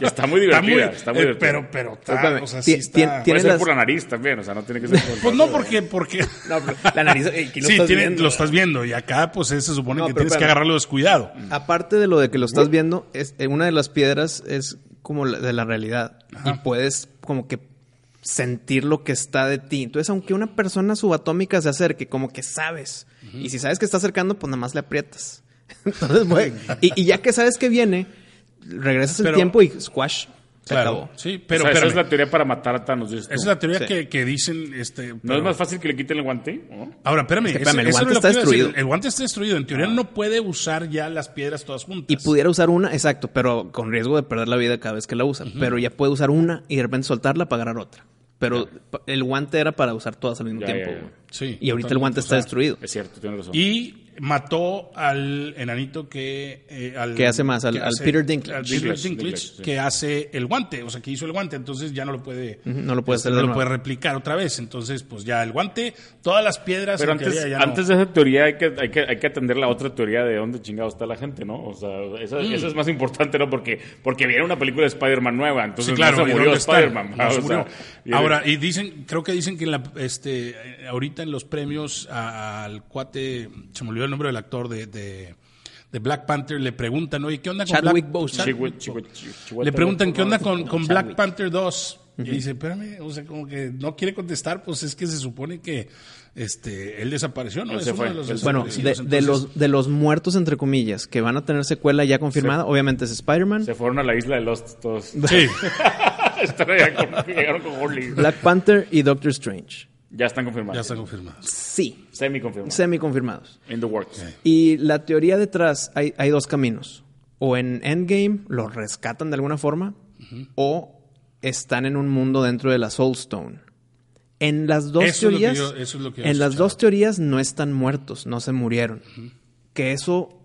Ya está muy divertida, está muy, eh, divertida. pero, pero, está, o sea, sí está- Puede ser las- por la nariz también, o sea, no tiene que ser por Pues no, porque, porque No, pero la nariz, eh, lo sí, estás tiene- viendo. lo estás viendo y acá pues eh, se supone No, que pero tienes que agarrarlo descuidado. Aparte de lo de que lo estás viendo, es, eh, una de las piedras es como la- de la realidad. Y puedes como que sentir lo que está de ti. Entonces, aunque una persona subatómica se acerque, como que sabes. Y si sabes que está acercando, pues nada más le aprietas. Entonces, güey, y, y ya que sabes que viene, regresas el Pero- tiempo y squash. Se Claro, acabó. sí, Pero pero, esa es la teoría para matar a Thanos. dices tú. Esa es la teoría Sí. que, que dicen, este... ¿No es más fácil que le quiten el guante? ¿no? Ahora, espérame, Es que, eso- espérame, el guante está decir. destruido. El guante está destruido. En teoría no puede usar ya las piedras todas juntas. Y pudiera usar una, exacto, pero con riesgo de perder la vida cada vez que la usa. Pero ya puede usar una y de repente soltarla para agarrar otra. Pero el guante era para usar todas al mismo Ya, tiempo. ya, ya. güey. Sí, y ahorita el guante o está sea, destruido. Es cierto, tienes razón. Y mató al enanito que... eh, al, ¿Qué hace más? Al- que al Peter Dinklage. al Peter Dinklage, Dinklage, Dinklage, sí. que hace el guante, o sea, que hizo el guante. Entonces ya no lo puede... No lo puede hacer no lo nuevo. puede replicar otra vez. Entonces, pues ya el guante, todas las piedras... Pero en antes, teoría ya no- antes de esa teoría hay que, hay, que, hay que atender la otra teoría de dónde chingado está la gente, ¿no? O sea, esa, Mm. esa es más importante, ¿no? Porque, porque viene una película de Spider-Man nueva, entonces Sí, claro, no se ¿y murió? Spider-Man. No ah, o sea, Ahora, y dicen, creo que dicen que en la, este, ahorita en los premios a- al cuate, se me olvidó el nombre del actor de, de, de Black Panther, le preguntan, oye, ¿qué onda con Chadwick Black Boseman. Chihuahua- Chihuahua- Le preguntan, ¿qué onda con, con Black Chadwick. Panther 2? Y dice, espérame, o sea, como que no quiere contestar, pues es que se supone que este, él desapareció, ¿no? Fue. de los Bueno, de, los, de los muertos, entre comillas, que van a tener secuela ya confirmada, obviamente es Spider-Man, Se fueron a la isla de Lost todos. Sí, Están allá con- llegaron con. Black Panther y Doctor Strange. Ya están confirmados. ya está confirmado. Sí, Semi confirmados. semi confirmados. In the works. Y la teoría detrás, hay, hay dos caminos. O en Endgame lo rescatan de alguna forma, o están en un mundo dentro de la Soul Stone. En las dos Eso es lo que teorías, yo- eso es lo que yo he en las dos teorías no están muertos, no se murieron. Que eso,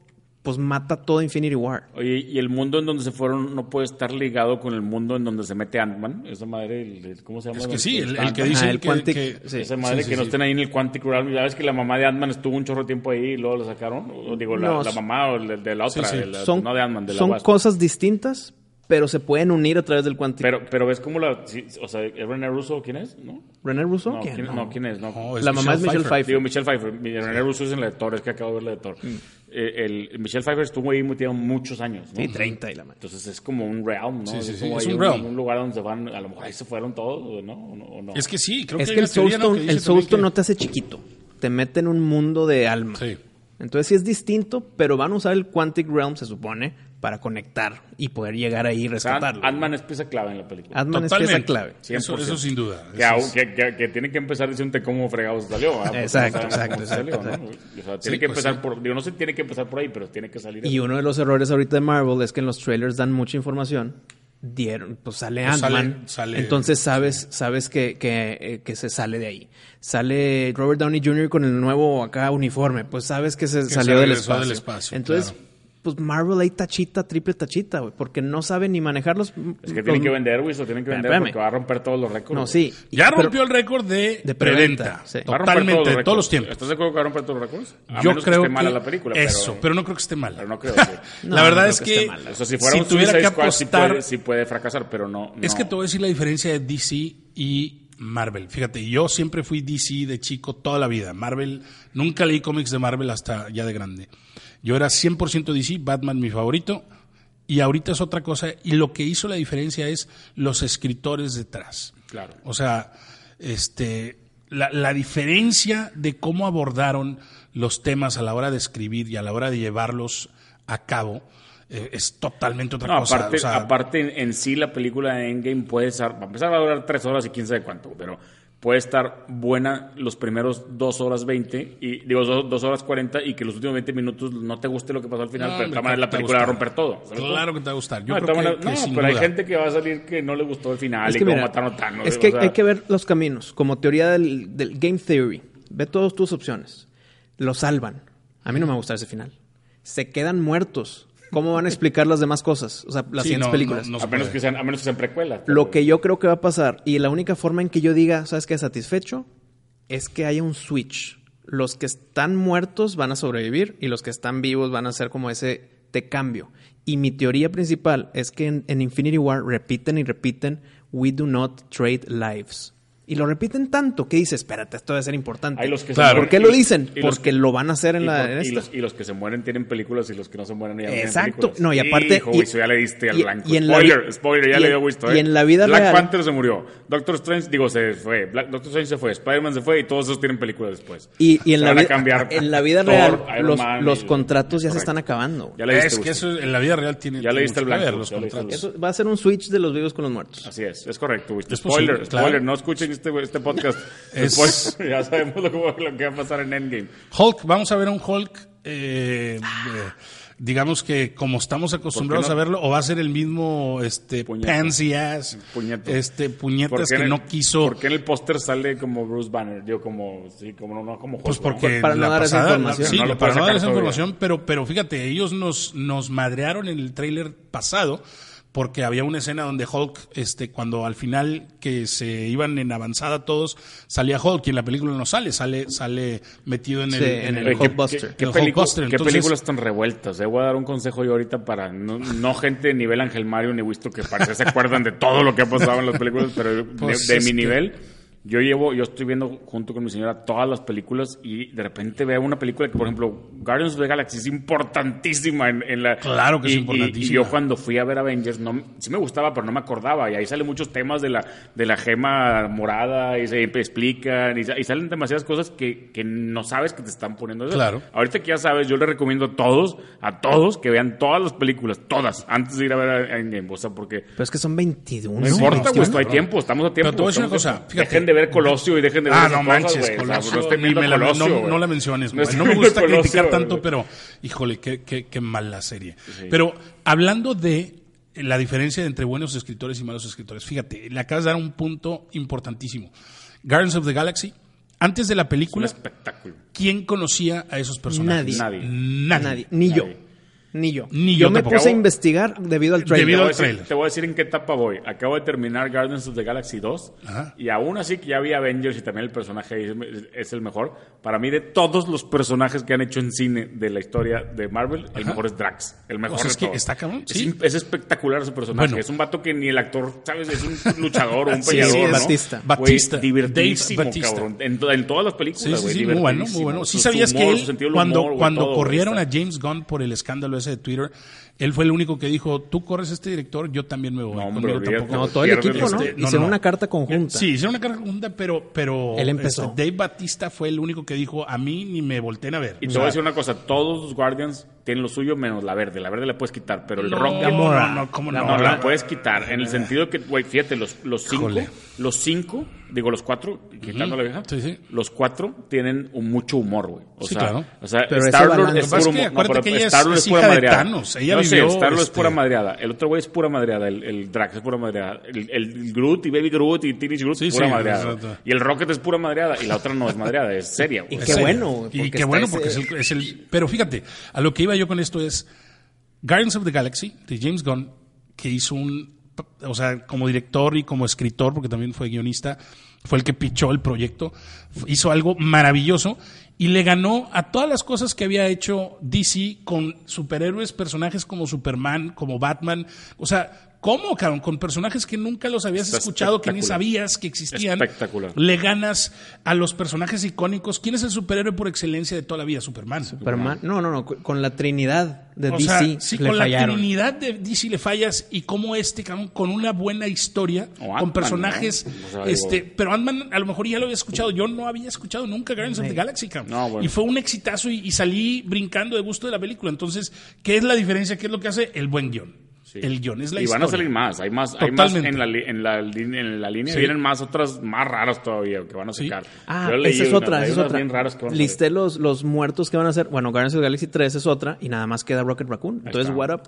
pues mata todo Infinity War. Oye, ¿y el mundo en donde se fueron no puede estar ligado con el mundo en donde se mete Ant-Man? Esa madre, el- el- ¿cómo se llama? Es que sí, el, Ah, el que Ajá, dicen el que, Quantic- que- sí. Esa madre sí, que sí, no sí. estén ahí en el Quantic Realm. Ya ves que la mamá de Ant-Man estuvo un chorro de tiempo ahí y luego la sacaron. O digo, la, No, la mamá o el de, de la otra. de la- Son, no de Ant-Man, de la son Wasp. cosas distintas, pero se pueden unir a través del Quantic. Pero, pero ves cómo la... sí, o sea, ¿es René Russo quién es? ¿No? ¿René Russo? No, ¿Quién? ¿quién, No. no, ¿quién es? No. No, La mamá es Michelle Pfeiffer. Digo, Michelle Pfeiffer. René Russo es en la de Thor, es que acabo de ver la de Thor. Eh, el, Michelle Pfeiffer estuvo ahí metido muchos años, ¿no? Sí, 30 y la madre. Entonces es como un realm, ¿no? Sí, sí, sí, como es ahí un realm. Un lugar donde se van, a lo mejor ahí se fueron todos, ¿no? ¿O no? no? Es que sí, creo Es que, que el ¿no? Soulstone, que el Soulstone que- no te hace chiquito. Te mete en un mundo de alma. Sí. Entonces sí es distinto, pero van a usar el Quantic Realm, se supone, para conectar y poder llegar ahí y O sea, rescatarlo. Ant-Man es pieza clave en la película. Ant-Man es Totalmente. pieza clave. Eso, 100%. eso sin duda. Que, es- que, que, que tiene que empezar diciendo cómo fregados salió. Exacto, no exacto, cómo salió, exacto, ¿no? O sea, tiene Sí, que pues empezar sí. por. Digo, no sé, tiene que empezar por ahí, pero tiene que salir. Y uno de los errores ahorita de Marvel es que en los trailers dan mucha información dieron, pues sale Pues Ant-Man. sale- Entonces sabes, sabes que, que, eh, que se sale de ahí. Sale Robert Downey Jr. con el nuevo acá uniforme, pues sabes que se se salió del espacio. del espacio, Entonces, claro. Pues Marvel ahí tachita, triple tachita, güey, porque no sabe ni manejarlos. Es que tienen que vender, güey, lo tienen que vender Espérame. porque va a romper todos los récords. No, sí. Ya Pero- rompió el récord de, de preventa. sí. Totalmente, de récords. todos los tiempos. ¿Estás de acuerdo que va a romper todos los récords? A Yo menos creo que esté mala que la película. eso, pero, pero, no creo que esté mala. pero no creo. sí. No, la verdad no es que que. O sea, si fuera un tuviera que Squad, sí apostar, puede, sí puede fracasar, pero no. es no. que te voy a decir la diferencia de DC y Marvel. Fíjate, yo siempre fui DC de chico toda la vida. Marvel, nunca leí cómics de Marvel hasta ya de grande. Yo era 100% DC, Batman mi favorito, y ahorita es otra cosa. Y lo que hizo la diferencia es los escritores detrás. Claro. O sea, este, la, la diferencia de cómo abordaron los temas a la hora de escribir y a la hora de llevarlos a cabo es totalmente otra No, cosa. aparte, O sea, aparte en, en sí la película de Endgame puede estar, va a empezar a durar tres horas y quién sabe cuánto, pero puede estar buena los primeros dos horas veinte y digo dos, dos horas cuarenta y que los últimos 20 minutos no te guste lo que pasó al final, No, pero de la va a película va a gustar. romper todo. ¿sabes cómo? Claro que te va a gustar. Yo no, creo que, maneras- que no, sin pero hay gente que va a salir que no le gustó el final Es y que cómo mira, mataron a Thanos. es o que sea, hay que ver los caminos, como teoría del, del game theory. Ve todas tus opciones. Lo salvan. A mí no me gusta ese final. Se quedan muertos. ¿Cómo van a explicar las demás cosas? O sea, las Sí, siguientes no, películas. no, no a menos que sean, a menos que sean precuelas. Lo que yo creo que va a pasar, y la única forma en que yo diga, ¿sabes qué? Satisfecho, es que haya un switch. Los que están muertos van a sobrevivir y los que están vivos van a hacer como ese de cambio. Y mi teoría principal es que en, en Infinity War repiten y repiten, we do not trade lives. Y lo repiten tanto que dices, espérate, esto debe ser importante. Hay los que se Claro. ¿Por mueren qué y- lo dicen? y Porque que- lo van a hacer en, y, la, por- en y esta. los, y los que se mueren tienen películas y los que no se mueren ya no tienen Exacto. películas. No, y aparte- Hijo, y- Wisto, ya le diste al y- blanco. y en la spoiler, spoiler, ya y le dio Wisto. y ¿eh? en la vida Black real- Panther se murió. Doctor Strange, digo, se fue. Black- Doctor Strange se fue. Spider-Man se fue y todos esos tienen películas después. Y, y en, Se la van a vida, cambiar en la vida Thor, real, Iron los, Man los y- contratos ya se están acabando. Ya le diste, Es que eso en la vida real tiene Ya le diste ver, blanco, los contratos. Eso va a ser un switch de los vivos con los muertos. Así es, es correcto, Spoiler, spoiler, no escuchen este, este podcast. Es- Spoiler, ya sabemos lo, que- lo que va a pasar en Endgame. Hulk, vamos a ver a un Hulk, eh, eh, digamos que como estamos acostumbrados ¿Por qué no? a verlo, o va a ser el mismo este Puñeto. pansy ass, Puñeto. este ¿Por puñetas que el- no quiso, ¿Por qué en el póster sale como Bruce Banner? Yo como, sí, como no, no como Hulk, pues ¿no? porque Para no la dar esa pasada- información. sí, No lo para no dar sacar esa todavía. información, pero pero fíjate, ellos nos nos madrearon en el tráiler pasado porque había una escena donde Hulk, este, cuando al final que se iban en avanzada todos, salía Hulk y en la película no sale, sale, sale metido en el, Sí, en el el Oye, ¿qué- Hulkbuster. ¿Qué, qué El pelicu- Hulkbuster, qué entonces- películas tan revueltas? Eh, voy a dar un consejo yo ahorita para no, no gente de nivel Ángel Mario ni Wisto que parece se acuerdan de todo lo que ha pasado en las películas, pero de- Pues de, mi que- nivel. Yo llevo, yo estoy viendo junto con mi señora todas las películas y de repente veo una película que, por ejemplo, Guardians of the Galaxy es importantísima en, en la... Claro que es y- y- importantísima. Y yo cuando fui a ver Avengers, no, sí me gustaba, pero no me acordaba. Y ahí salen muchos temas de la, de la gema morada y se explican y, sa- y salen demasiadas cosas que, que no sabes que te están poniendo. Claro. Ahorita que ya sabes, yo le recomiendo a todos, a todos, que vean todas las películas, todas, antes de ir a ver a Endgame. O sea, porque Pero es que son 21. no importa, pues, no, hay tiempo, estamos a tiempo. Pero te voy a decir una cosa, fíjate. Dejen de ver Colosio y dejen de ver Ah, esas no cosas, manches, güey. O sea, Colosio, no la- Colosio, no, la menciones, No güey. estén no me gusta Colosio, criticar tanto, pero híjole, qué, qué, qué mala serie. Pero hablando de la diferencia entre buenos escritores y malos escritores, fíjate, le acabas de dar un punto importantísimo. Guardians of the Galaxy, antes de la Un película, espectáculo. ¿quién conocía a esos personajes? Nadie. Nadie. Nadie. Nadie. Ni yo. Ni yo. Ni yo yo me tampoco. puse a investigar debido al trailer. Debido Te voy, al a decir, trailer. te voy a decir en qué etapa voy. Acabo de terminar Guardians of the Galaxy 2 Ajá. y aún así que ya vi Avengers y también el personaje es, es el mejor. Para mí de todos los personajes que han hecho en cine de la historia de Marvel, el mejor es Drax. El mejor O sea, de es que todos. está cabrón, Es, sí. im- es espectacular ese personaje. Bueno. es un vato que ni el actor, ¿sabes? Es un luchador un Sí, peleador, sí, es ¿no? Batista. Batista. divertidísimo, Dave Batista. cabrón. En, en todas las películas, Sí, sí, güey, sí, muy bueno, muy divertidísimo. bueno. Sí Su- sabías su que humor, él, su cuando, humor, cuando todo, corrieron a James Gunn por el escándalo ese de Twitter, él fue el único que dijo, tú corres este director, yo también me voy. No, hombre, tampoco". No, todo el equipo, ¿no? este- no, Hicieron no. una carta conjunta. Sí, hicieron una carga conjunta, pero, pero Él empezó. este, Dave Batista fue el único que dijo, a mí ni me volteen a ver. Y O te sea, voy a decir una cosa, todos los Guardians tienen lo suyo menos la verde. La verde la puedes quitar, pero el No, Rocket no, no, ¿cómo no? no, La- la puedes quitar. En el sentido que, güey, fíjate, los, los cinco, los cinco, digo los cuatro, quitando la vieja, Sí, sí. los cuatro tienen un mucho humor, güey. O Sí, sea, claro. O sea, Star-Lord es puro humor. acuérdate que ella es- Star-Lord es pura madreada. Thanos. Ella No sé, vivió, Star-Lord es este- pura madreada. El otro güey es pura madreada. El, el Drax es pura madreada. El, el Groot y Baby Groot y Teenage Groot Sí, es pura sí, madreada. exacto. Y el Rocket es pura madreada. Y la otra no es madreada, es seria. Y qué bueno, Y qué bueno porque es el, es el- Pero fíjate, a lo que iba yo con esto es Guardians of the Galaxy de James Gunn, que hizo un. O sea, como director y como escritor, porque también fue guionista, fue el que pichó el proyecto, hizo algo maravilloso y le ganó a todas las cosas que había hecho DC con superhéroes, personajes como Superman, como Batman. O sea, ¿cómo, cabrón? Con personajes que nunca los habías Está escuchado, que ni sabías que existían. Espectacular. Le ganas a los personajes icónicos. ¿Quién es el superhéroe por excelencia de toda la vida? Superman. Superman. No, no, no. Con la trinidad de O DC sea, si le con fallaron. la trinidad de DC le fallas y como este, cabrón, con una buena historia, con personajes, ¿no? O sea, este, digo- pero Ant-Man a lo mejor ya lo había escuchado, yo no había escuchado nunca Guardians of the Galaxy, cabrón. No, bueno. Y fue un exitazo y, y salí brincando de gusto de la película. Entonces, ¿qué es la diferencia? ¿Qué es lo que hace? El buen guion. Sí. El guion es la y van a salir más, hay más, hay más en la, li- en la, en la línea, Sí. vienen más otras más raras todavía que van a Sí. sacar. Ah, Yo leí esa es otra, esa es otra. bien raras que van a. Listé los, los muertos que van a hacer. Bueno, Guardians of the Galaxy 3 es otra y nada más queda Rocket Raccoon. Entonces, what up?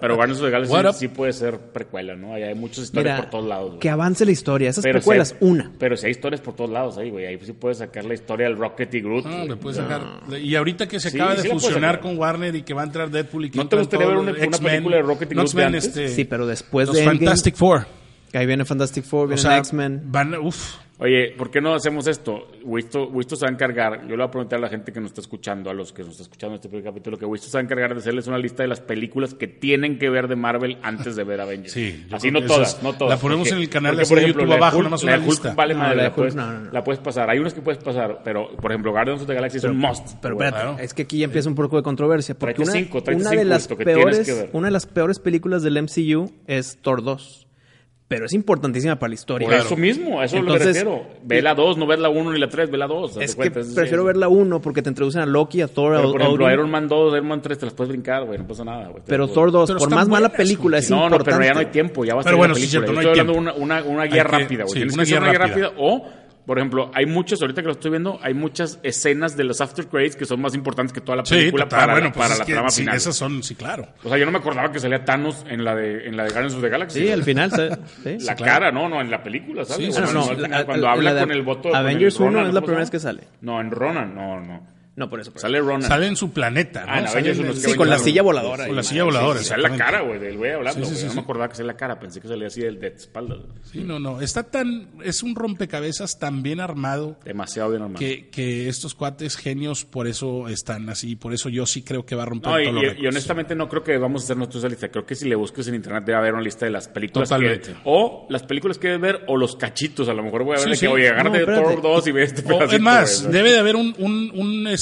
Pero Guardians of the Galaxy sí puede ser precuela, ¿no? Hay, hay muchas historias Mira, por todos lados. güey. que avance la historia. Esas Pero precuelas, si hay- una. Pero si hay historias por todos lados ahí, güey. Ahí sí puedes sacar la historia del Rocket y Groot. Ah, le puedes sacar. Y ahorita que se Sí, acaba sí de fusionar con Warner y que va a entrar Deadpool y que ¿No te gustaría ver una- película de Rocket y Groot de X-Men, este, Sí, pero después los de Endgame, Fantastic Four. Que ahí viene Fantastic Four, O viene sea, X-Men. van, uf, Oye, ¿por qué no hacemos esto? Wisto, Wisto se va a encargar, yo le voy a preguntar a la gente que nos está escuchando, a los que nos está escuchando este primer capítulo, que Wisto se va a encargar de hacerles una lista de las películas que tienen que ver de Marvel antes de ver Avengers. Sí, Así no que todas, es- no todas. la ponemos en el canal de por ejemplo, YouTube abajo, nada más una Hulk lista. Vale No, madre, la la, puedes, no, no, no. la puedes pasar. Hay unas que puedes pasar, pero, por ejemplo, Guardians of the Galaxy es un must. Pero espérate, Claro. es que aquí ya empieza un poco de controversia. Porque Tráete una, cinco, tráete una cinco, de las que peores, que ver. una de las peores películas del MCU es Thor 2. Pero es importantísima para la historia. Por eso mismo, a eso Entonces, lo refiero. Ve la 2, no ves la 1 ni la 3, ve la 2. Es que prefiero ver la 1 porque te introducen a Loki, a Thor, a Pero, por ejemplo, Odin. Iron Man 2, Iron Man 3 te las puedes brincar, güey, no pasa nada, güey. Pero Thor 2, Pero por más mala película, es No, no, importante. pero ya no hay tiempo, ya va a Pero ser bueno, la sí, película. cierto, no Yo hay estoy hablando de tiempo. una, una, una guía que- rápida, güey. sí, Tienes una que hacer guía una guía rápida. O, por ejemplo, hay muchas, ahorita que lo estoy viendo, hay muchas escenas de los after credits que son más importantes que toda la Sí, película total, para, bueno, la, pues para la que trama sí, final. esas son, sí, claro. O sea, yo no me acordaba que salía Thanos en la de, en la de Guardians of the Galaxy. Sí, al final. ¿sabes? Sí. La cara, no, no, en la película, ¿sabes? Sí, Bueno, sí, no, no, la- cuando la- habla la con el voto. Avengers el Ronan, 1 es la ¿cómo se primera vez que sale. No, en Ronan, no, no. No, por eso. por. Sale Ronan. Sale en su planeta, ¿no? Ah, en Sale en el- Sí, con la silla voladora. Con la silla voladora. Sí, sale la cara, güey, del güey hablando. Sí, sí, sí, no sí. me acordaba que salía la cara, pensé que salía así del de espaldas. Sí, no, no. Está tan. Es un rompecabezas tan bien armado Demasiado bien armado. que, que estos cuates genios por eso están así. Por eso yo sí creo que va a romper No, y, todos los y- honestamente no creo que vamos a hacer nosotros esa lista. Creo que si le busques en internet debe haber una lista de las películas Totalmente. que... O las películas que debes ver o los cachitos. A lo mejor voy a ver Sí, de sí. que, oye, agárrate No, de. Thor 2 y ve este pedacito. es más, debe de haber un,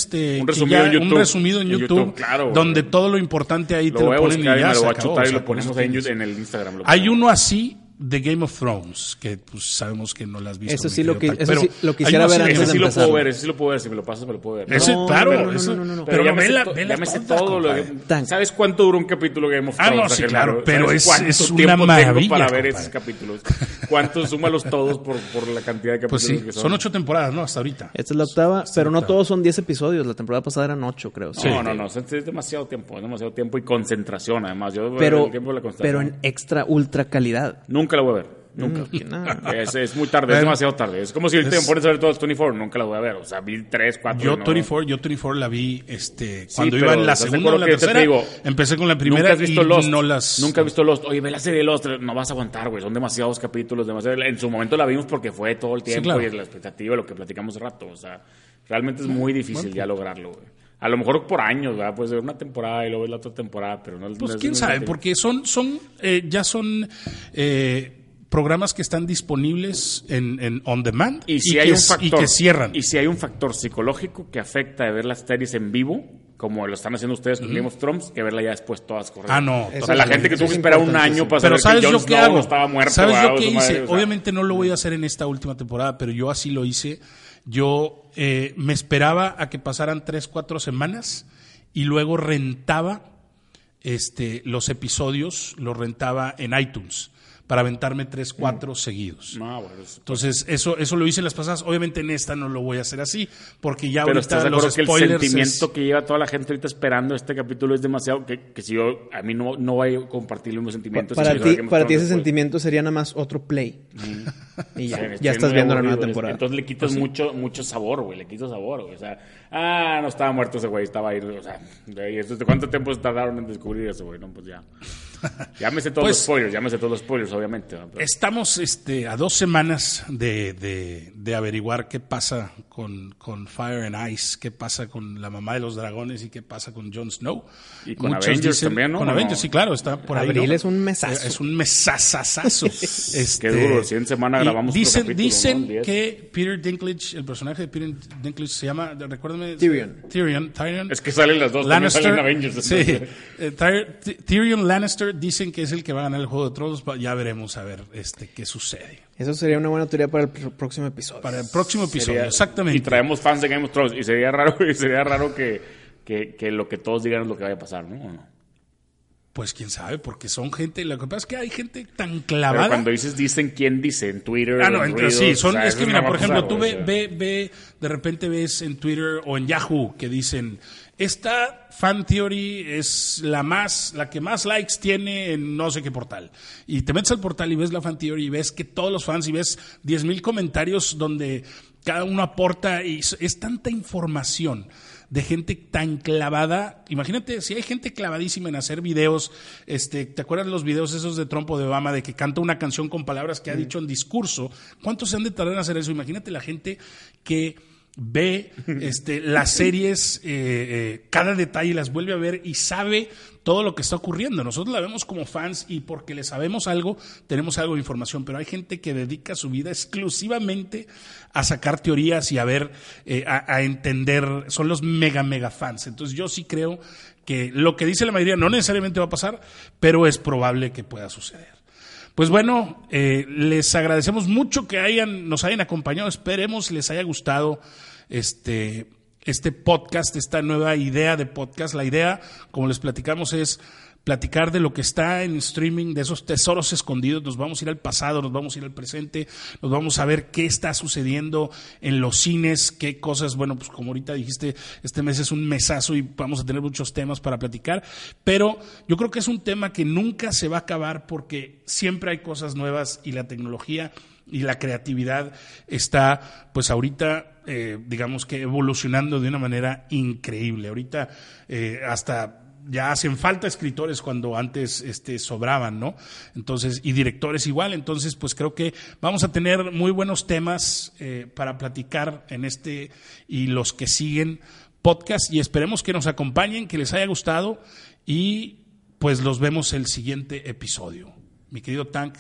este, Un resumido ya- en YouTube. un resumido en En YouTube, YouTube, claro, güey. donde todo lo importante ahí Lo te lo ponen y ya se acabó, y lo ponemos ahí en, el Instagram. lo Hay uno así de Game of Thrones, que pues sabemos que no las has visto. Eso sí lo que- Tac, eso pero sí lo quisiera ver antes Ese de sí lo empezar. puedo ver, ese sí lo puedo ver. Si me lo pasas, me lo puedo ver. Ese, claro, no, no, eso- no, no, no. pero, ya me sé vela, to- vela ya me sé todas, todo. lo que-. ¿Sabes cuánto dura un capítulo de Game of Ah, Thrones? no, sí, Ángel claro, pero ¿Sabes es- una maravilla, para ver compadre. esos capítulos? ¿Cuántos? Súmalos todos por, por la cantidad de Pues capítulos sí, que son. son ocho temporadas, ¿no? Hasta ahorita. Esta es la octava, pero no octava. todos son 10 episodios. La temporada pasada eran 8, creo. Sí. No, no, no, es demasiado tiempo, es demasiado tiempo y concentración, además. Yo Pero, el tiempo de la pero en extra ultra calidad. Nunca la voy a ver. Nunca. Mm, nada. Es, es muy tarde, es demasiado tarde. Es como si Es- me pones a ver todas 24, nunca la voy a ver. O sea, vi 3, 4. Yo 24, yo 24 la vi este, cuando pero iba en la ¿estás de segunda o la te tercera. digo, empecé con la primera Nunca has visto y Lost. no las... Nunca has visto Lost. Oye, ve la serie Lost. No vas a aguantar, güey. Son demasiados capítulos. Demasiado... En su momento la vimos porque fue todo el tiempo claro. y la expectativa, lo que platicamos hace rato. O sea, realmente es muy difícil ya lograrlo, güey. A lo mejor por años, ¿verdad? Puede ser una temporada y luego la otra temporada, pero no Pues no es quién sabe, porque son, son eh, ya son eh, programas que están disponibles en, en on demand Y si que, hay un s- factor. y que cierran. Y si hay un factor psicológico que afecta de ver las series en vivo, como lo están haciendo ustedes con Game of Thrones, que verla ya después todas corridas. Ah, no, O sea, la gente que tuvo que esperar un año para Pero saber ¿sabes que yo Jon qué Snow hago? no estaba muerto. ¿Sabes yo qué madre, hice? o sea, Obviamente no lo voy a hacer en esta última temporada, pero yo así lo hice. Yo eh, me esperaba a que pasaran tres, cuatro semanas y luego rentaba este, los episodios, los rentaba en iTunes para aventarme tres, cuatro seguidos. No, bueno, es- Entonces, eso, eso lo hice en las pasadas. Obviamente en esta no lo voy a hacer así, porque ya Pero ahorita estás de los acuerdo que el sentimiento es- que lleva toda la gente ahorita esperando este capítulo es demasiado que, que si yo a mí no, no voy a compartir los mismos sentimientos. para ti, para ese después. sentimiento sería nada más otro play. Y ya, Sí, ya estás viendo la nueva temporada. Entonces le quitas mucho, mucho sabor, güey. Le quitas sabor, güey. O sea, ah, no estaba muerto ese güey, estaba ahí. O sea, de ahí, ¿de ¿cuánto tiempo se tardaron en descubrir eso, güey? No, pues ya. Sé todos Pues- los spoilers, sé todos los spoilers, obviamente. ¿no? Pero- Estamos este, a dos semanas de, de- de averiguar qué pasa con, con Fire and Ice, qué pasa con la mamá de los dragones y qué pasa con Jon Snow. Y con Avengers también, ¿no? Con ¿O Avengers, no? sí, claro, está por ahí. Abril ¿no? es un mesazo. Es un mesazazazo. este, Qué duro, si en semana grabamos Dicen, capítulo, dicen ¿no? El 10. que Peter Dinklage, el personaje de Peter Dinklage se llama, recuérdame. Tyrion. Tyrion, Tyrion. Es que salen las dos, Lannister, salen Avengers. sí, eh, Tyr- Ty- Tyrion Lannister dicen que es el que va a ganar el Juego de Tronos. Ya veremos a ver este qué sucede. Eso sería una buena teoría para el pr- próximo episodio. Para el próximo episodio, Sería- exactamente. Y traemos fans de Game of Thrones. Y sería raro, y sería raro que, que, que lo que todos digan es lo que vaya a pasar, ¿no? ¿O no? Pues quién sabe, porque son gente. Lo que pasa es que hay gente tan Pero clavada. cuando dices dicen, ¿quién dice? En Twitter. Ah, no, en entre- sí, son, o sea, es que mira, por ejemplo, pasar, tú ve, ve, ve, de repente ves en Twitter o en Yahoo que dicen, esta fan theory es la más, la que más likes tiene en no sé qué portal. Y te metes al portal y ves la fan theory y ves que todos los fans y ves 10.000 comentarios donde cada uno aporta y es, tanta información de gente tan clavada. Imagínate, si hay gente clavadísima en hacer videos, este, ¿te acuerdas los videos esos de Trump o de Obama de que canta una canción con palabras que ha dicho en discurso? ¿Cuántos se han de tardar en hacer eso? Imagínate la gente que ve este, las series, eh, eh, cada detalle las vuelve a ver y sabe todo lo que está ocurriendo. Nosotros la vemos como fans y porque le sabemos algo, tenemos algo de información, pero hay gente que dedica su vida exclusivamente a sacar teorías y a ver, eh, a, a entender, son los mega, mega fans. Entonces yo sí creo que lo que dice la mayoría no necesariamente va a pasar, pero es probable que pueda suceder. Pues bueno, eh, les agradecemos mucho que hayan, nos hayan acompañado. Esperemos les haya gustado este, este podcast, esta nueva idea de podcast. La idea, como les platicamos, es platicar de lo que está en streaming, de esos tesoros escondidos. Nos vamos a ir al pasado, nos vamos a ir al presente, nos vamos a ver qué está sucediendo en los cines, qué cosas, bueno, pues como ahorita dijiste, este mes es un mesazo y vamos a tener muchos temas para platicar, pero yo creo que es un tema que nunca se va a acabar porque siempre hay cosas nuevas y la tecnología y la creatividad está, pues ahorita, eh, digamos que evolucionando de una manera increíble. Ahorita eh, hasta ya hacen falta escritores cuando antes este, sobraban, ¿no? Entonces, y directores igual. Entonces, pues creo que vamos a tener muy buenos temas eh, para platicar en este y los que siguen podcast y esperemos que nos acompañen, que les haya gustado y pues los vemos el siguiente episodio. Mi querido Tank,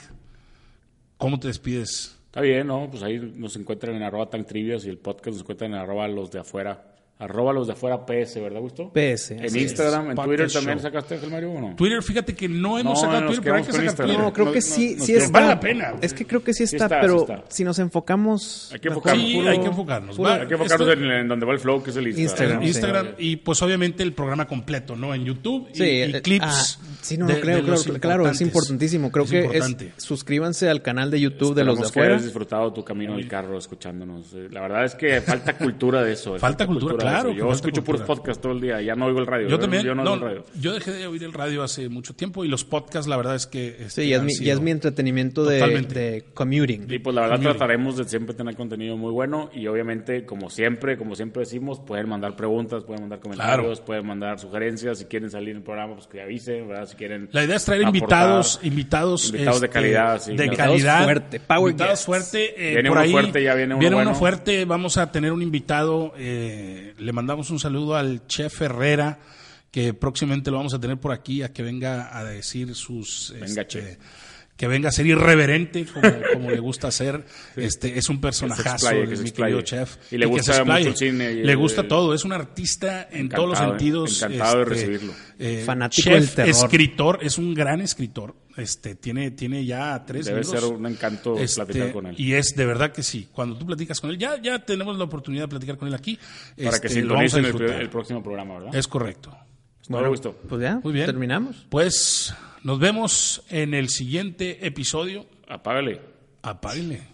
¿cómo te despides? Está bien, ¿no? Pues ahí nos encuentran en arroba tan trivias y el podcast nos encuentran en arroba los de afuera. Arroba los de afuera PS, ¿verdad, Gusto? PS, En Instagram, en Twitter también Show. sacaste Ángel Mario o no? Twitter, fíjate que no hemos No, sacado Twitter, pero hay que sacar Instagram. Twitter. No, creo No, que no, sí, está. Vale la pena. Es que creo que sí Sí está, sí pero está. si nos enfocamos. Hay que enfocarnos. Sí, puro- hay que enfocarnos. puro- Hay que enfocarnos Este- en, en donde va el flow, que es el Instagram. Instagram, ¿no? sí. Instagram y pues obviamente el programa completo, ¿no? En YouTube y, Sí, y eh, clips. ah, sí, no, de- no, creo, claro, claro, es importantísimo. Creo Es que importante. es suscríbanse al canal de YouTube de los de Esperamos que afuera. hayas disfrutado tu camino en el carro escuchándonos. La verdad es que falta cultura de eso. Falta cultura, de claro eso. Yo escucho puros podcasts todo el día, ya no oigo el radio. Yo también, Yo no, no, oigo el radio. yo dejé de oír el radio hace mucho tiempo y los podcasts, la verdad es que este, Sí, ya es, mi, ya es mi entretenimiento de, commuting. Y pues la verdad trataremos de siempre tener contenido muy bueno y obviamente, como siempre, como siempre decimos, pueden mandar preguntas, pueden mandar comentarios, pueden mandar sugerencias, si quieren salir en el programa, pues que avisen, ¿verdad? Si quieren La idea es traer aportar. invitados, invitados, Invitados de este, calidad, sí, de claro. Calidad, fuerte, power invitados guests. fuerte. eh, Viene por uno ahí fuerte, ya viene uno bueno. fuerte. Vamos a tener un invitado. eh, le mandamos un saludo al chef Herrera que próximamente lo vamos a tener por aquí a que venga a decir sus Venga, este, chef. Que venga a ser irreverente como, como le gusta hacer. Este es un personajazo, explaye, que se mi querido chef. Y le que gusta se mucho el cine y le el- gusta todo, es un artista en todos los Encantado, sentidos. este, encantado de recibirlo. Fanático chef, del terror. escritor, es un gran escritor. Este tiene tiene ya tres Debe libros. ser un encanto Este, platicar con él. Y es de verdad que sí. Cuando tú platicas con él, ya, ya tenemos la oportunidad de platicar con él aquí. Para Este, que lo vamos a el, disfrutar. el próximo programa, ¿verdad? Es correcto. Todo gusto. Pues ya, Muy bien. terminamos. Pues nos vemos en el siguiente episodio. Apágale. Apáguele.